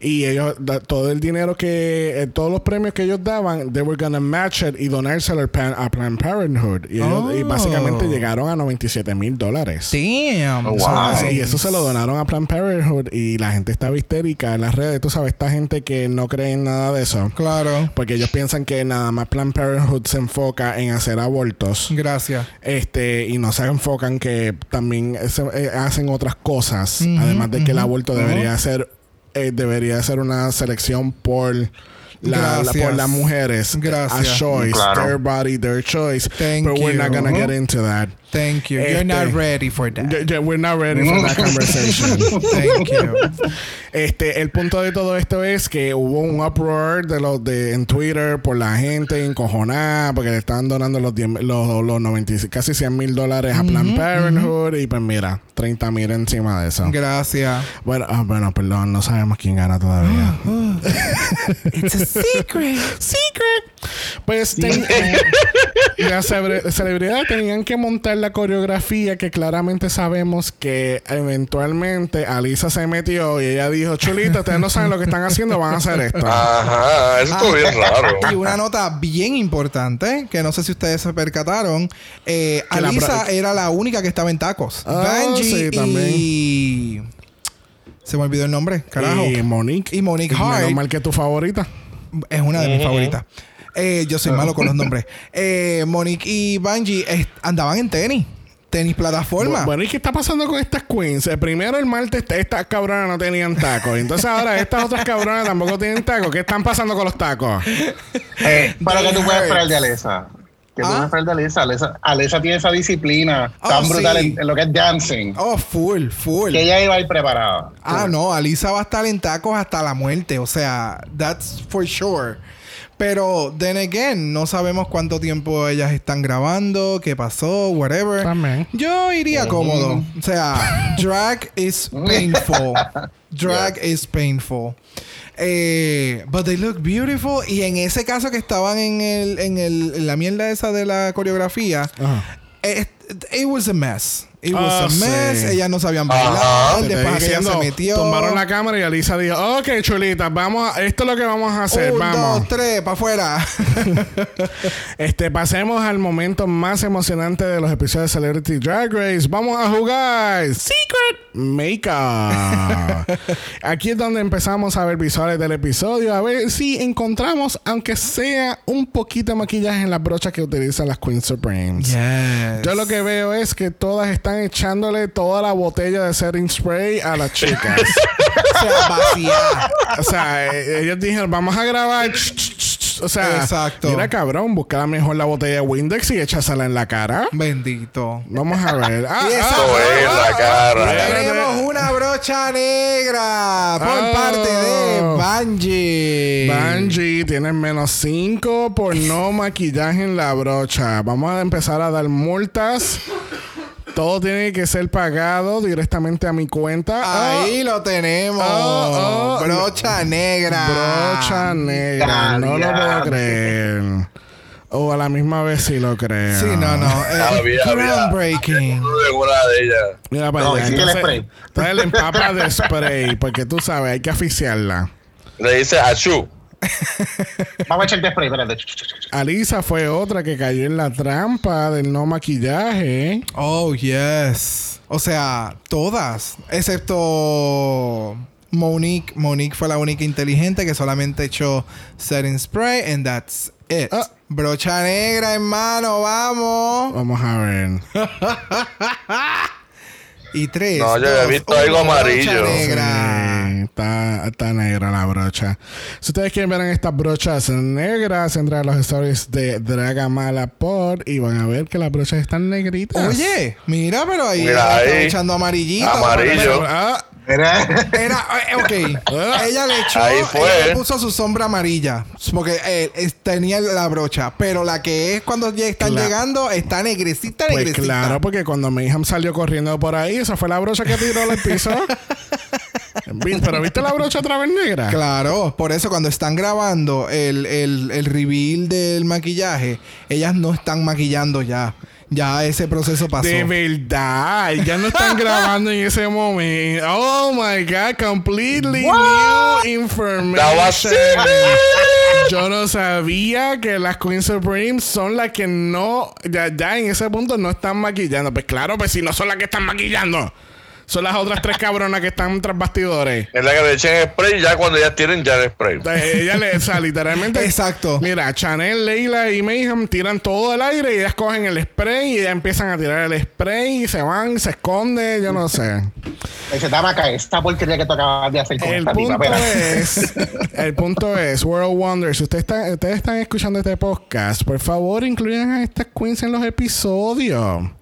Y ellos, da- todo el dinero que, eh, todos los premios que ellos daban, they were gonna match it y donárselo a Planned Parenthood. Y, ellos- y Oh. básicamente llegaron a 97 mil dólares. Damn. Oh, So, wow. así, eso se lo donaron a Planned Parenthood y la gente está histérica en las redes. Tú sabes, esta gente que no cree en nada de eso. Claro. Porque ellos piensan que nada más Planned Parenthood se enfoca en hacer abortos. Gracias. Este, y no se enfocan que también se- eh, hacen otras cosas. además de que el aborto debería ser eh, debería ser una selección por la, por las mujeres. Gracias. A choice. Claro. Their body, their choice. Thank But we're not you. gonna get into that. Thank you. You're Este- not ready for that. Yeah, yeah, we're not ready for that conversation. Thank you. Este, el punto de todo esto es que hubo un uproar de los de en Twitter por la gente encojonada porque le estaban donando los 10 los, los 96, casi 100 mil dólares a Planned Parenthood y pues mira, 30 mil encima de eso. Gracias. Bueno, ah, bueno, perdón, no sabemos quién gana todavía. It's a secret. Secret. Pues ten- las cebre- celebridades tenían que montar la coreografía que claramente sabemos que eventualmente Alisa se metió y ella dijo, chulita, ustedes no saben lo que están haciendo, van a hacer esto. Ajá, eso estuvo bien raro. Y una nota bien importante, que no sé si ustedes se percataron, eh, la Alisa era la única que estaba en tacos. Ah, Benji sí, también. y... Se me olvidó el nombre, carajo. Y Monique. Y Monique Menos Hart. mal que tu favorita. Es una de mis favoritas. Eh, yo soy malo con los nombres. Eh, Monique y Bungie andaban en tenis. Tenis plataforma. Bueno, ¿y qué está pasando con estas queens? Eh, primero el martes estas cabronas no tenían tacos. Entonces ahora estas otras cabronas tampoco tienen tacos. ¿Qué están pasando con los tacos? Eh, Pero que tú puedes hurts. esperar de Alesa. Que tú Ah. puedes esperar de Alesa. Alesa. Alesa tiene esa disciplina Oh, tan brutal sí. en, en lo que es dancing. Oh, full, full. Que ella iba a ir preparada. Ah, no, Alisa va a estar en tacos hasta la muerte. O sea, that's for sure. Pero, then again, no sabemos cuánto tiempo ellas están grabando, qué pasó, whatever. También. Yo iría cómodo. O sea, drag is painful. Drag is painful. Eh, but they look beautiful. Y en ese caso que estaban en, el, en, el, en la mierda esa de la coreografía, it, it was a mess. It was Ah, a mess. sí. Ellas no sabían bailar. Después diciendo, se metió. Tumbaron la cámara y Alisa dijo, ok, chulita, vamos a- esto es lo que vamos a hacer, Un, vamos. dos, tres, para afuera. Este, pasemos al momento más emocionante de los episodios de Celebrity Drag Race. Vamos a jugar Secret Makeup. Aquí es donde empezamos a ver visuales del episodio, a ver si encontramos, aunque sea un poquito de maquillaje en las brochas que utilizan las Queen Supremes. yes. Yo lo que veo es que todas están echándole toda la botella de setting spray a las chicas. O sea, vacía. o sea, eh, ellos dijeron, vamos a grabar. O sea, Exacto. mira cabrón, busca mejor la botella de Windex y échasela en la cara. Bendito. Vamos a ver. Ah, Y esa- ah, es la cara. Tenemos una brocha negra por Oh. parte de Bungie. Bungie, tienes menos 5 por no maquillaje en la brocha. Vamos a empezar a dar multas. Todo tiene que ser pagado directamente a mi cuenta. Ah, Ahí lo tenemos. Oh, oh. brocha negra. Brocha negra. No lo puedo creer. O a la misma vez sí lo creo. Sí, no, no. eh, groundbreaking. Una de ellas. Mira para No, allá. sigue el Entonces, spray. entonces le empapa de spray. Porque tú sabes, hay que asfixiarla. Le dice Achu. Vamos a echarte spray, espérate. Alisa fue otra que cayó en la trampa del no maquillaje. Oh, yes. O sea, todas. Excepto Monique. Monique fue la única inteligente que solamente echó setting spray and that's it. Ah. Brocha negra, hermano, vamos. Vamos a ver. Y tres. No, yo he dos, visto algo amarillo. Brocha negra. Está, está negra la brocha. Si ustedes quieren ver en estas brochas negras, entran a los stories de Dragamala Pod y van a ver que las brochas están negritas. Oye, mira, pero ahí Mira están ahí. echando amarillito. Amarillo. Ah, Era- Era, eh, ok. ella le echó, Ahí fue. ella le puso su sombra amarilla. Porque eh, tenía la brocha. Pero la que es cuando ya están Claro. llegando está negrecita, pues negrecita. claro, porque cuando mi hija salió corriendo por ahí, esa fue la brocha que tiró al piso. Pero viste la brocha otra vez negra. Claro, por eso cuando están grabando el, el, el reveal del maquillaje, ellas no están maquillando ya. Ya ese proceso pasó. De verdad, ya no están grabando en ese momento. Oh my god, completely new information. That was it. Yo no sabía que las Queen Supremes son las que no, ya, ya en ese punto no están maquillando. Pues claro, pues si no son las que están maquillando. Son las otras tres cabronas que están tras bastidores. Es la que le echan spray ya cuando ya tienen ya el spray. Entonces, ella le, o sea, literalmente. Exacto. Mira, Chanel, Leila y Mayhem tiran todo el aire y ellas cogen el spray y ellas empiezan a tirar el spray y se van, se esconden, yo no sé. Ese Tamaca, esta porquería que tú acabas de hacer con El esta punto es, el punto es, World Wonders, si ustedes están, ustedes están escuchando este podcast, por favor incluyan a estas queens en los episodios.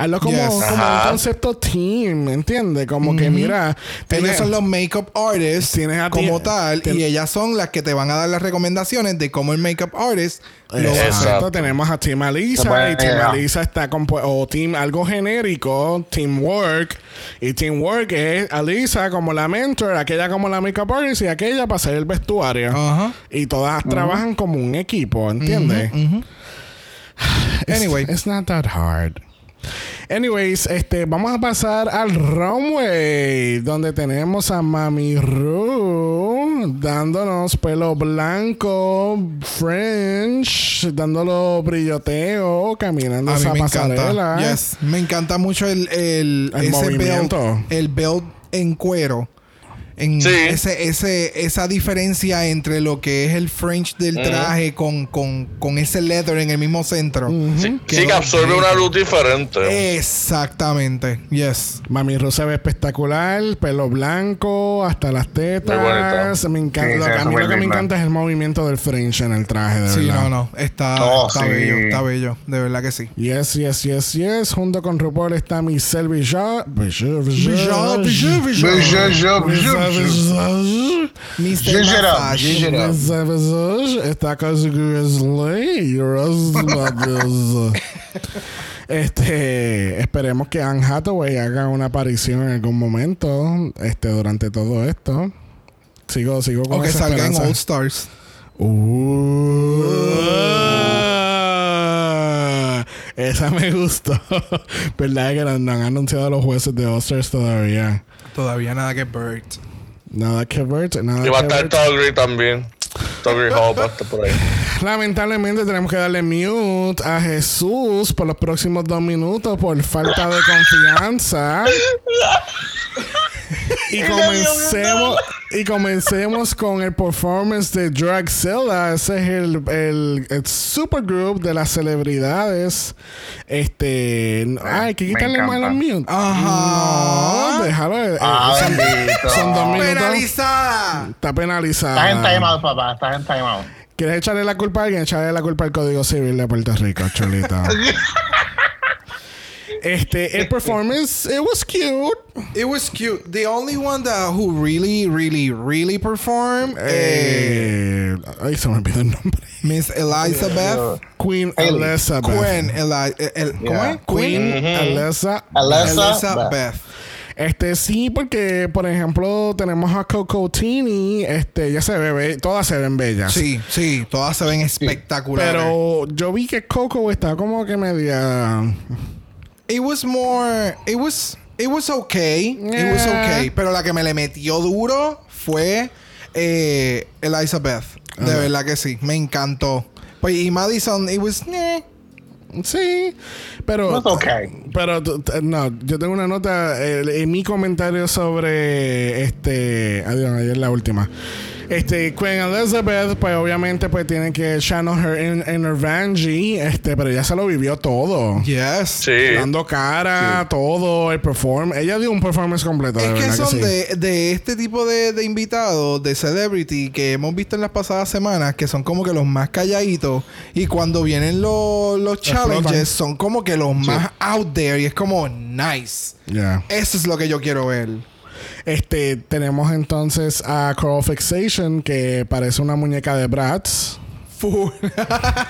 Hazlo como, Yes. como un concepto team, ¿entiendes? Como que mira, Ellos son los makeup artists Tienes a ti- como tal y ellas son las que te van a dar las recomendaciones de cómo el makeup artist lo Exacto, tenemos a Team Alisa y Team. Alisa está compuesto, o Team algo genérico, Teamwork, y Teamwork es Alisa como la mentor, aquella como la makeup artist y aquella para hacer el vestuario. Y todas trabajan como un equipo, ¿entiendes? Anyway. It's not that hard. Anyways, este, vamos a pasar al runway, donde tenemos a Mami Ru dándonos pelo blanco, French, dándolo brilloteo, caminando A esa me pasarela. encanta. Yes. Me encanta mucho el, el, El ese movimiento. belt, el belt en cuero. En Sí. ese, ese, esa diferencia entre lo que es el French del traje con, con, con ese leather en el mismo centro. Sí, Quedó sí que absorbe una luz diferente. Exactamente. Yes. Mami Ru se ve espectacular, pelo blanco, hasta las tetas. Me encanta. Sí, a mí lo que me encanta es el movimiento del French en el traje, de Sí, verdad. no, no. Está, Oh, está sí. bello. Está bello. De verdad que sí. Yes, yes, yes, yes. Junto con RuPaul está Michelle Villar. Villar, Villar, Villar, Villar. Bujur. Mr. Massage. está con su Grizzly. Este, esperemos que Anne Hathaway haga una aparición en algún momento, este, durante todo esto. Sigo, sigo con O que esa salga en esperanza. All Stars. Uh, esa me gustó. ¿Verdad que no, han anunciado los jueces de Oscars todavía? Todavía nada que Bert. Nada que ver, nada Y va a que estar. Togri también. Togri Hall va a estar por ahí. Lamentablemente tenemos que darle mute a Jesús por los próximos dos minutos por falta de confianza. y comencemos y comencemos con el performance de Dragzilla. Ese es el, el, el supergroup de las celebridades. Este, n- ay, hay que quitarle mal al mute. Ajá. No, déjalo. eh, Ah, son, son dos minutos. ¡Penalizada! Está penalizada. Estás en timeout, papá. Estás en timeout. ¿Quieres echarle la culpa a alguien? Echarle la culpa al Código Civil de Puerto Rico, chulita. este, el performance, it was cute. It was cute. The only one that who really, really, really performed, eh, Eh, ay, se me olvidó el nombre. Miss Elizabeth. Queen. Elizabeth. Queen, Eli, eh, el, ¿cómo Yeah. es? Queen Eliza- Elizabeth. Elizabeth. Este sí, porque por ejemplo tenemos a Coco Tini, este, ella se ve, todas se ven bellas. Sí, sí, todas se ven espectaculares. Pero yo vi que Coco está como que media. It was more. It was. It was okay. It was okay. Pero la que me le metió duro fue eh, Elizabeth. De verdad que sí. Me encantó. Pues y Madison, it was. eh. Sí, pero. It's okay. Pero no, yo tengo una nota eh, en mi comentario sobre este. Adiós, ayer la última. Este, Queen Elizabeth, pues obviamente, pues tiene que channel her in- energy, este, pero ella se lo vivió todo. Yes. Sí. Dando cara, todo, el perform. Ella dio un performance completo. de Es que son sí. de, de este tipo de, de invitados, de celebrity, que hemos visto en las pasadas semanas, que son como que los más calladitos. Y cuando vienen los, los Explotan. challenges, son como que los más out there. Y es como, nice. Ya. Eso es lo que yo quiero ver. Este, tenemos entonces a Coral Fixation, que parece una muñeca de Bratz. Full.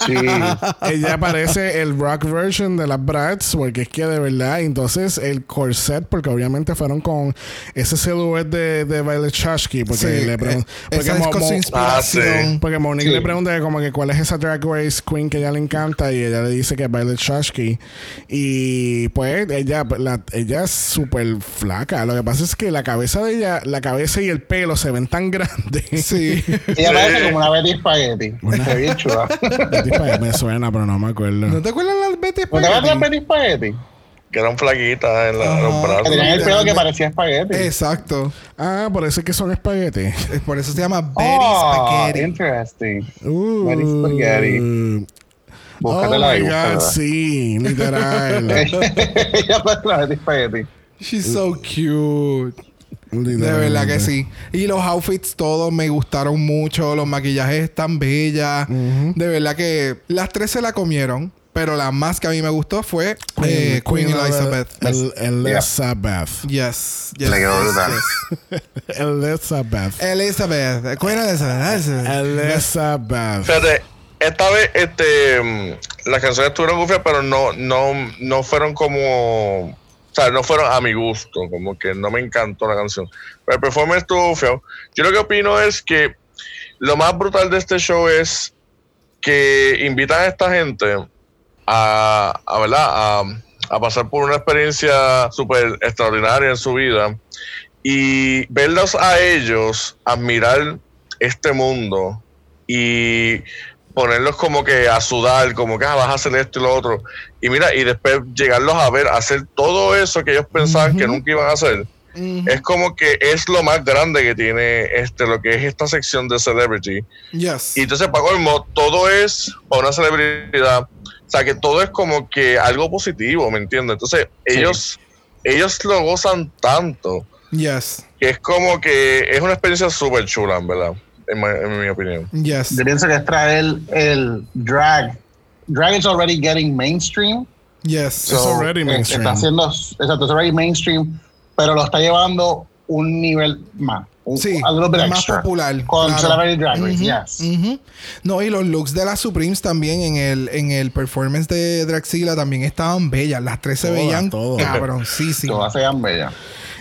Sí. Ella parece el rock version de las Bratz, porque es que de verdad, entonces el corset, porque obviamente fueron con ese silhouette de, de Violet Chachki, porque Sí, le pregun- eh, porque Mo- inspiración. porque Monique Sí. le pregunta como que cuál es esa Drag Race Queen que ella le encanta y ella le dice que es Violet Chachki y pues ella la- ella es súper flaca lo que pasa es que la cabeza de ella la cabeza y el pelo se ven tan grandes Sí. Ella parece como una Betty Spaghetti. Bien chula. Betty Spaghetti me suena pero no me acuerdo ¿No te acuerdas de las Betty ¿No te vas a Spaghetti? Betty Spaghetti? que eran flaquitas en, la, en los brazos. Tenían el pelo que parecía espagueti. Exacto. Ah, por eso es que son espagueti. Es Por eso se llama Betty Oh, Spaghetti. interesting. Uh, Very spaghetti. Oh Búscatela my ahí, God, búscatela. sí, literal. Ella fue la Betty Spaghetti. She's so cute. De verdad que sí. Y los outfits todos me gustaron mucho. Los maquillajes están bellas. De verdad que las tres se la comieron. Pero la más que a mí me gustó fue eh, Queen, Elizabeth. El- Elizabeth. Yes. yes Le quedó brutal. yes. Elizabeth. Elizabeth. Queen Elizabeth. Elizabeth. Elizabeth. Fíjate, esta vez este, mm, las canciones estuvieron gufias, pero no, no, no fueron como. O sea, no fueron a mi gusto, como que no me encantó la canción. Pero el performance estuvo feo. Yo lo que opino es que lo más brutal de este show es que invitan a esta gente a, ¿verdad? a, a pasar por una experiencia súper extraordinaria en su vida y verlos a ellos admirar este mundo y ponerlos como que a sudar, como que ah, vas a hacer esto y lo otro. Y mira, y después llegarlos a ver, hacer todo eso que ellos pensaban que nunca iban a hacer. Es como que es lo más grande que tiene este lo que es esta sección de celebrity. Yes. Y entonces, para colmo, todo es para una celebridad. O sea, que todo es como que algo positivo, ¿me entiendes? Entonces, ellos, ellos lo gozan tanto Yes. que es como que es una experiencia súper chula, verdad, en, mi- en mi opinión. Yes. Yo pienso que es traer el drag. Drag is already getting mainstream. Yes. It's already eh, mainstream. Está haciendo, exacto, es already mainstream, pero lo está llevando un nivel más. Un, Sí, a little bit más extra. popular, Con claro. Celebrity Drag Race, Ujú, yes. No, y los looks de las Supremes también en el, en el performance de Draxila también estaban bellas. Las tres se Todas, veían cabroncísimas. Todas sean bellas.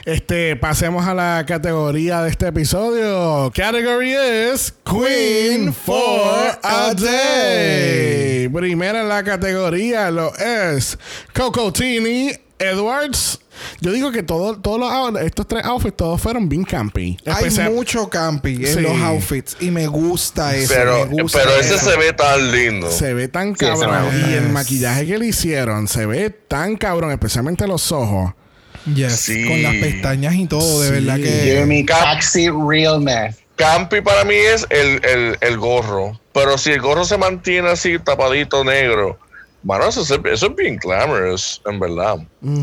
Este, pasemos a la categoría de este episodio. Category es Queen for a Day. Primera en la categoría lo es Coco Tini Edwards. Yo digo que todo, todos los out- estos tres outfits todos fueron bien campy. Hay mucho campi en Sí. los outfits y me gusta eso. Pero, me gusta pero ese eso. se ve tan lindo. Se ve tan cabrón. Y el maquillaje que le hicieron se ve tan cabrón, especialmente los ojos. Yes, Sí. Con las pestañas y todo, de Sí. verdad que. Cap- taxi realness. Campi para mí es el, el, el gorro. Pero si el gorro se mantiene así tapadito negro, Mano, eso, eso es bien glamorous, en verdad.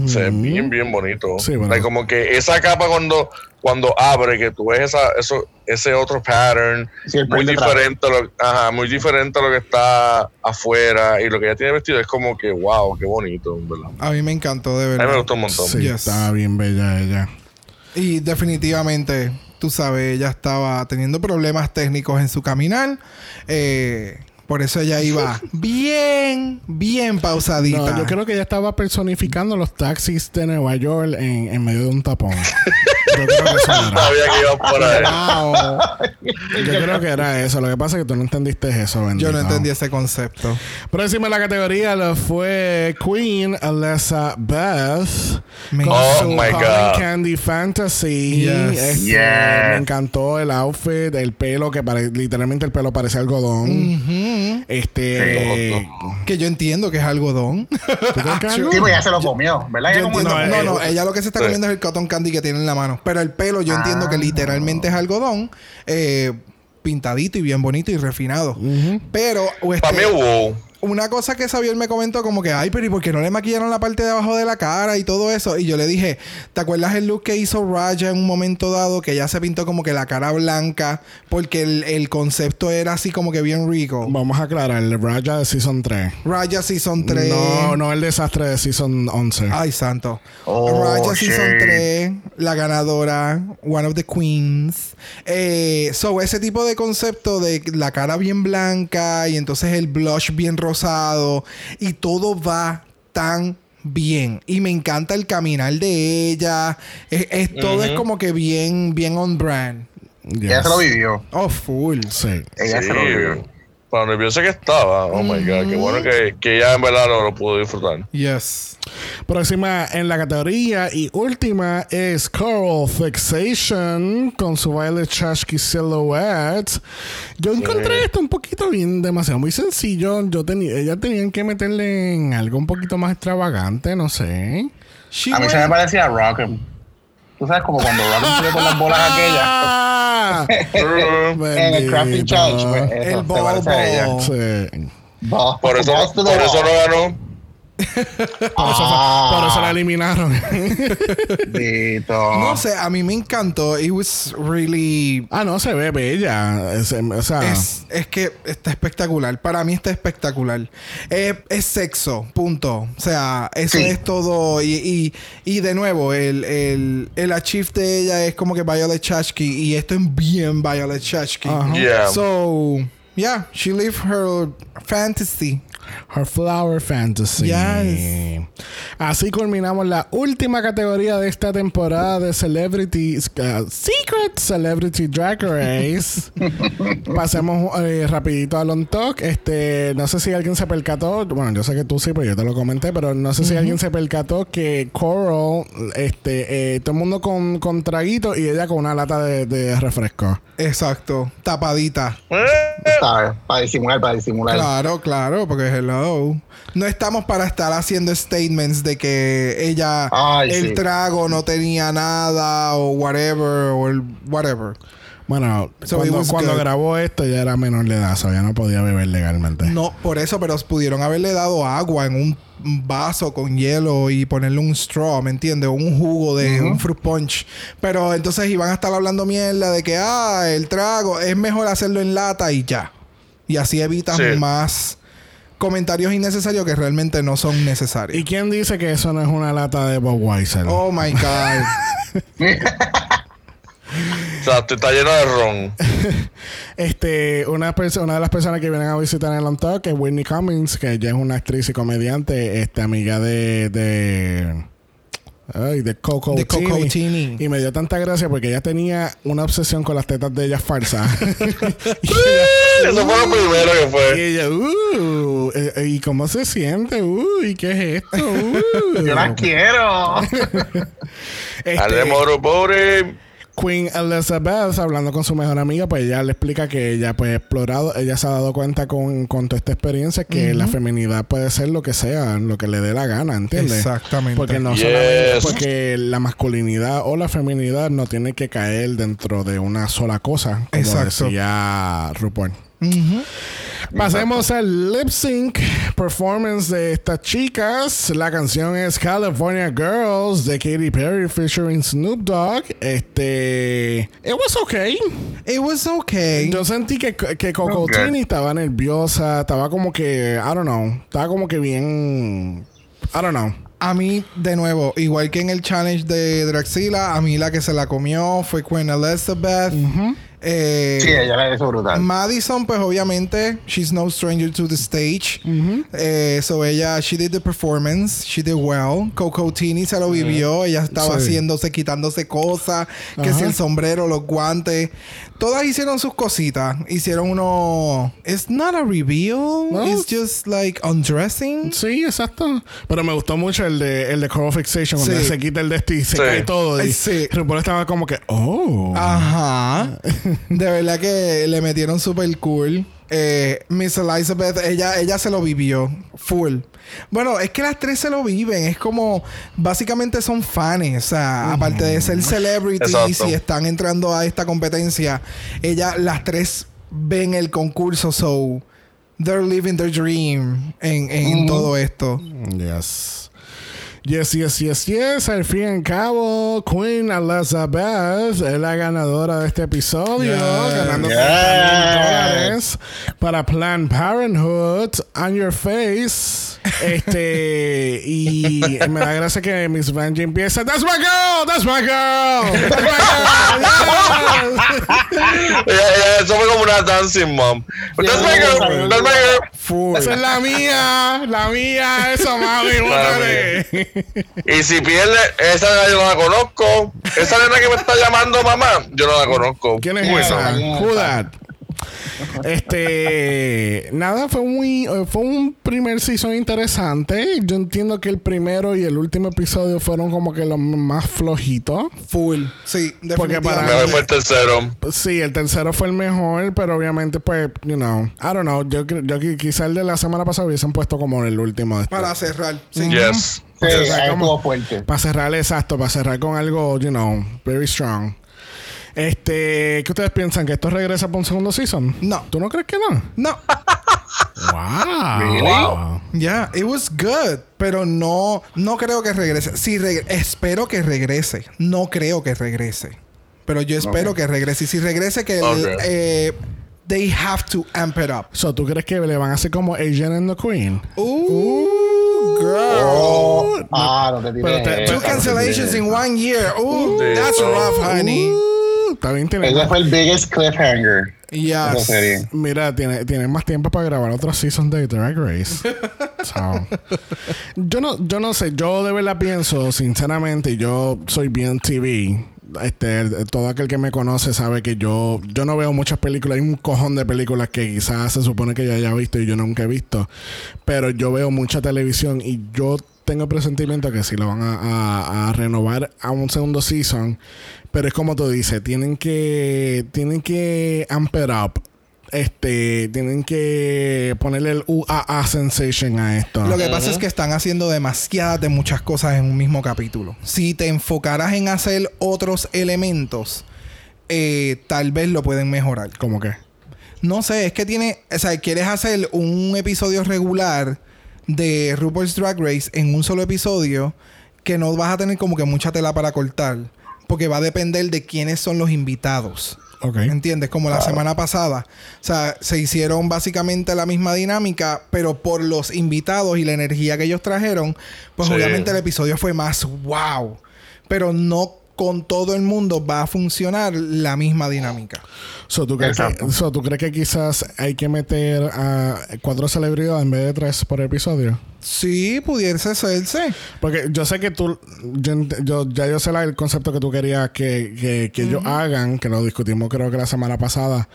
Se ve bien, bien bonito. Sí, bueno. Like, como que esa capa cuando, cuando abre, que tú ves esa, eso, ese otro pattern, Sí, muy diferente, a lo, ajá, muy diferente a lo que está afuera y lo que ella tiene vestido es como que, wow, qué bonito, en verdad. A mí me encantó, de A mí verdad. me gustó un montón. Sí, Yes. estaba bien bella ella. Y definitivamente, tú sabes, ella estaba teniendo problemas técnicos en su caminar. eh, por eso ella iba bien, bien pausadita. No, yo creo que ella estaba personificando los taxis de Nueva York en, en medio de un tapón. Yo creo que eso era. Sabía que iba por ahí. Wow. Yo creo que era eso. Lo que pasa es que tú no entendiste eso, bendito. Yo no entendí ese concepto. Próxima en la categoría lo fue Queen Elizabeth. Me- con Oh su my Cotton God. Candy Fantasy. Yes. Este, Yes. Me encantó el outfit, el pelo, que pare- literalmente el pelo parece algodón. Este. Que yo entiendo que es algodón. ¿Tú crees que es algo? Sí, pues ya se lo comió, no, no, no, ella lo que se está sí. comiendo es el cotton candy que tiene en la mano. Pero el pelo yo entiendo que Ah. literalmente es algodón, eh, pintadito y bien bonito y refinado. Pero este, Para mí, wow. Una cosa que Xavier me comentó como que, ay, pero ¿y por qué no le maquillaron la parte de abajo de la cara y todo eso? Y yo le dije, ¿te acuerdas el look que hizo Raya en un momento dado? Que ella se pintó como que la cara blanca porque el, el concepto era así como que bien rico. Vamos a aclarar, el Raja de Season 3. Raya Season 3. No, no el desastre de Season 11. Ay, santo. Oh, Raya Season shit. 3, la ganadora, One of the Queens. Eh, so, ese tipo de concepto de la cara bien blanca y entonces el blush bien rosado y todo va tan bien. Y me encanta el caminar de ella. Es, es- todo es como que bien, bien on brand. Yes. Ella se lo vivió. Oh, full. Sí. Ella se lo vivió. Para nerviosa que estaba. Oh my god, qué bueno que, que ya en verdad lo, lo pudo disfrutar. Yes. Próxima en la categoría y última es Coral Fixation con su baile Chashki Silhouette. Yo encontré esto un poquito bien, demasiado muy sencillo. Yo tenía, ellas tenían que meterle en algo un poquito más extravagante, no sé. She A mí se me parecía Rock'em. Tú sabes, como cuando le pone las bolas aquellas. En el Crafty bendito. Church. pues, eso, El se parece a ella. bobo. Sí. Por eso, por eso no ganó. Por, eso fue- Ah. por eso la eliminaron. No sé, a mí me encantó. It was really ah, no, se ve bella. Es- o sea, Es, es que está espectacular. Para mí está espectacular. Eh, es sexo, punto. O sea, eso Sí. es todo. Y, y, y de nuevo, el, el, el achieve de ella es como que Violet Chachki. Y esto es bien Violet Chachki. Yeah. So, yeah, she lived her fantasy. Her Flower Fantasy. Yes. Así culminamos la última categoría de esta temporada de Celebrity uh, Secret Celebrity Drag Race. Pasemos eh, rapidito al on talk. Este, no sé si alguien se percató. Bueno, yo sé que tú sí, pero yo te lo comenté, pero no sé si alguien se percató que Coral, este, eh, todo el mundo con, con traguito y ella con una lata de, de refresco. Exacto. Tapadita. ¿Sabes? Para disimular, para disimular. Claro, claro, porque hello. No estamos para estar haciendo statements de que ella Ay, el sí. trago no tenía nada o whatever o el whatever. Bueno, So cuando, cuando grabó esto ya era menor de edad, o sea, ya no podía beber legalmente. No, por eso, pero pudieron haberle dado agua en un vaso con hielo y ponerle un straw, ¿me entiendes? O un jugo de un fruit punch. Pero entonces iban a estar hablando mierda de que, ah, el trago, es mejor hacerlo en lata y ya. Y así evitas Sí. más comentarios innecesarios que realmente no son necesarios. ¿Y quién dice que eso no es una lata de Bob Weiser? Oh my God. o sea, te está lleno de ron. Este, una, una de las personas que vienen a visitar en el On Talk es Whitney Cummings, que ella es una actriz y comediante, este, amiga de, de, ay, de Coco De Coco Tini. Tini. Y me dio tanta gracia porque ella tenía una obsesión con las tetas de ella falsas. y Eso fue lo primero que ella, y fue. ella, uh, eh, eh, ¿y cómo se siente? Uh, ¿y qué es esto? Uh. Yo las quiero. Este, Al de Moro Pobre. Queen Elizabeth hablando con su mejor amiga, pues ella le explica que ella pues ha explorado, ella se ha dado cuenta con, con toda esta experiencia que la feminidad puede ser lo que sea, lo que le dé la gana, ¿entiendes? Exactamente. Porque no Yes. solamente porque la masculinidad o la feminidad no tiene que caer dentro de una sola cosa, como Exacto. decía RuPaul. Pasemos al lip sync performance de estas chicas. La canción es California Girls de Katy Perry featuring Snoop Dogg. Este. It was okay. It was okay. Yo sentí que, que Coco Okay. Tini estaba nerviosa. Estaba como que. I don't know. Estaba como que bien. I don't know. A mí, de nuevo, igual que en el challenge de Draxila, a mí la que se la comió fue Queen Elizabeth. Eh, Sí, ella la hizo brutal. Madison, pues obviamente, she's no stranger to the stage. Eh, so ella, she did the performance, she did well. Coco Tini se lo vivió, ella estaba Sí. haciéndose, quitándose cosas, que si el sombrero, los guantes. Todas hicieron sus cositas. Hicieron uno. It's not a reveal, No. it's just like undressing. Sí, exacto. Pero me gustó mucho el de, el de Coral Fixation, cuando Sí. se quita el de este y se Sí. cae todo. Y Sí. RuPaul estaba como que, oh. Ajá. De verdad que le metieron super cool. Eh, Miss Elizabeth, ella, ella se lo vivió full. Bueno, es que las tres se lo viven. Es como, básicamente son fans. O sea, aparte de ser celebrities Exacto. y están entrando a esta competencia, ella, las tres ven el concurso. So, they're living their dream en, en todo esto. Yes. Yes, yes, yes, yes. Al fin y al cabo, Queen Elizabeth es la ganadora de este episodio, Yes. ganando Yes. 30 mil dólares para Planned Parenthood on your face. Este, y me da gracia que Miss Vanjie empieza: That's my girl, that's my girl, that's my girl. Yes. Ella- ella- Eso fue como una dancing mom. That's my girl, that's my girl. Esa es la mía, la mía, eso, mami. Y si pierde, esa nena yo no la conozco. Esa nena que me está llamando mamá, yo no la conozco. ¿Quién es esa? ¿quién es Who esa? that? Este, nada, fue muy, eh, fue un primer season interesante. Yo entiendo que el primero y el último episodio fueron como que los más flojitos. Full. Sí, Porque para- Me voy por el tercero. Sí, el tercero fue el mejor, pero obviamente, pues, you know, I don't know. Yo, yo qui- quizá el de la semana pasada hubiesen puesto como el último. este. Para cerrar. Sí. Yes. Sí, O sea, ahí como- estuvo fuerte. Para cerrar, exacto, para cerrar con algo, you know, very strong. Este, ¿qué ustedes piensan? ¿Que esto regresa para un segundo season? No. ¿Tú no crees que no? No. Wow. Wow. Ya, it was good, pero no, no creo que regrese. Sí, reg- espero que regrese. No creo que regrese, pero yo espero que regrese. Y si regrese, que el, eh, they have to amp it up. So, ¿tú crees que le van a hacer como Agent and the Queen? Ooh, girl. Oh, ah, no te tiré. pero- Two cancellations in one year. Ooh, that's no. rough, honey. Bien, tiene Ese fue el biggest cliffhanger esa Yes. Mira, tiene, tiene más tiempo para grabar otro season de Drag Race. So, yo no, yo no sé, yo de verdad pienso, sinceramente, yo soy bien TV. Este, todo aquel que me conoce sabe que yo, yo no veo muchas películas. Hay un cojón de películas que quizás se supone que yo haya visto y yo nunca he visto. Pero yo veo mucha televisión y yo tengo presentimiento que si lo van a, renovar a un segundo season. Pero es como tú dices, tienen que, tienen que amp it up. Este, tienen que ponerle el UAA sensation a esto. Lo que pasa es que están haciendo demasiadas de muchas cosas en un mismo capítulo. Si te enfocaras en hacer otros elementos, eh, tal vez lo pueden mejorar. Como que. No sé, es que tiene. O sea, quieres hacer un episodio regular de RuPaul's Drag Race en un solo episodio que no vas a tener como que mucha tela para cortar. Porque va a depender de quiénes son los invitados. Ok. ¿Entiendes? Como la semana pasada. O sea, se hicieron básicamente la misma dinámica, pero por los invitados y la energía que ellos trajeron, pues Sí. obviamente el episodio fue más wow. Pero no con todo el mundo va a funcionar la misma dinámica. So, ¿tú, crees que, Exacto. so, ¿Tú crees que quizás hay que meter a cuatro celebridades en vez de tres por episodio? Sí, pudiese hacerse. Porque yo sé que tú, yo, ya yo sé la- el concepto que tú querías que, que, que ellos hagan, que lo discutimos creo que la semana pasada,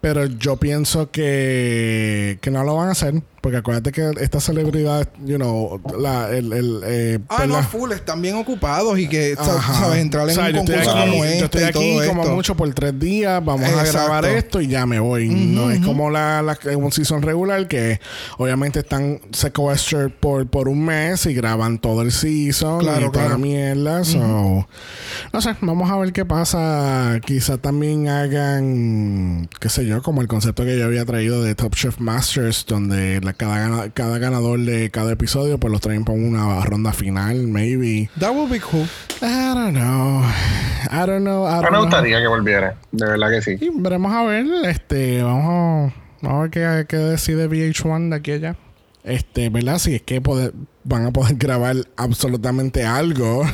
pero yo pienso que, que no lo van a hacer, porque acuérdate que estas celebridades, you know, la, el, el, eh, Ah, pues no, la- full, están bien ocupados y que, Ajá. sabes, entrar en O sea, un yo estoy concurso aquí, como yo este estoy y aquí todo como esto. mucho por tres días, vamos a grabar esto y ya me voy. no es como la, la un season regular que obviamente están sequestered por, por un mes y graban todo el season Claro, y toda claro. la mierda. so, no sé, vamos a ver qué pasa. Quizá también hagan, qué sé yo, como el concepto que yo había traído de Top Chef Masters, donde la- gana- cada ganador de cada episodio pues los traen para una ronda final, maybe. That would be cool. I don't know. I don't know. I don't me know. gustaría que volviera. De verdad que sí. Y veremos a ver. Este, vamos a, vamos a ver qué, qué decide VH1 de aquí a allá. Este, ¿verdad? Si es que poder- van a poder grabar absolutamente algo.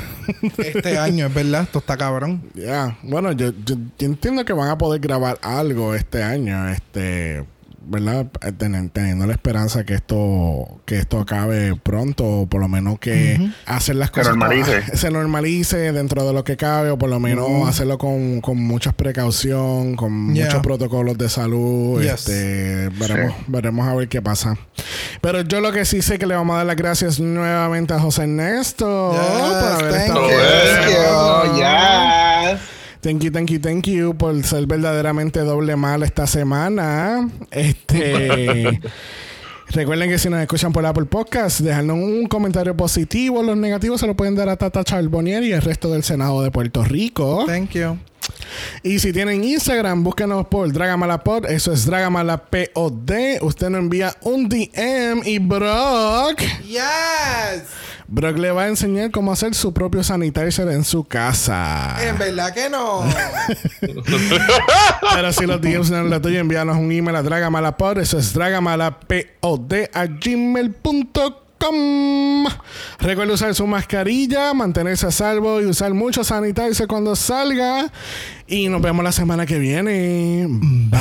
Este año, es verdad, esto está cabrón. Ya, bueno, yo, yo- yo entiendo que van a poder grabar algo este año, este, ¿verdad? Eh, Ten- teniendo la esperanza que esto, que esto acabe pronto, o por lo menos que hacer las Se cosas normalice. se normalice dentro de lo que cabe, o por lo menos hacerlo con, con mucha precaución, con Yeah. muchos protocolos de salud. Yes. Este, veremos, veremos a ver qué pasa. Pero yo lo que sí sé que le vamos a dar las gracias nuevamente a José Ernesto Yes, por haber thank estado Thank you, thank you, thank you por ser verdaderamente doble mal esta semana. Este. Recuerden que si nos escuchan por Apple Podcast, dejarnos un comentario positivo. Los negativos se lo pueden dar a Tata Charbonnier y el resto del Senado de Puerto Rico. Thank you. Y si tienen Instagram, búsquenos por Dragamalapod. Eso es Dragamalapod. Usted nos envía un DM y Brock. Yes. Brock le va a enseñar cómo hacer su propio sanitizer en su casa. En verdad que no. Pero si los DMs no lo tuyo, envíanos un email a dragamalapod. Eso es dragamalapod a gmail.com. Recuerda usar su mascarilla, mantenerse a salvo y usar mucho sanitizer cuando salga. Y nos vemos la semana que viene. Bye.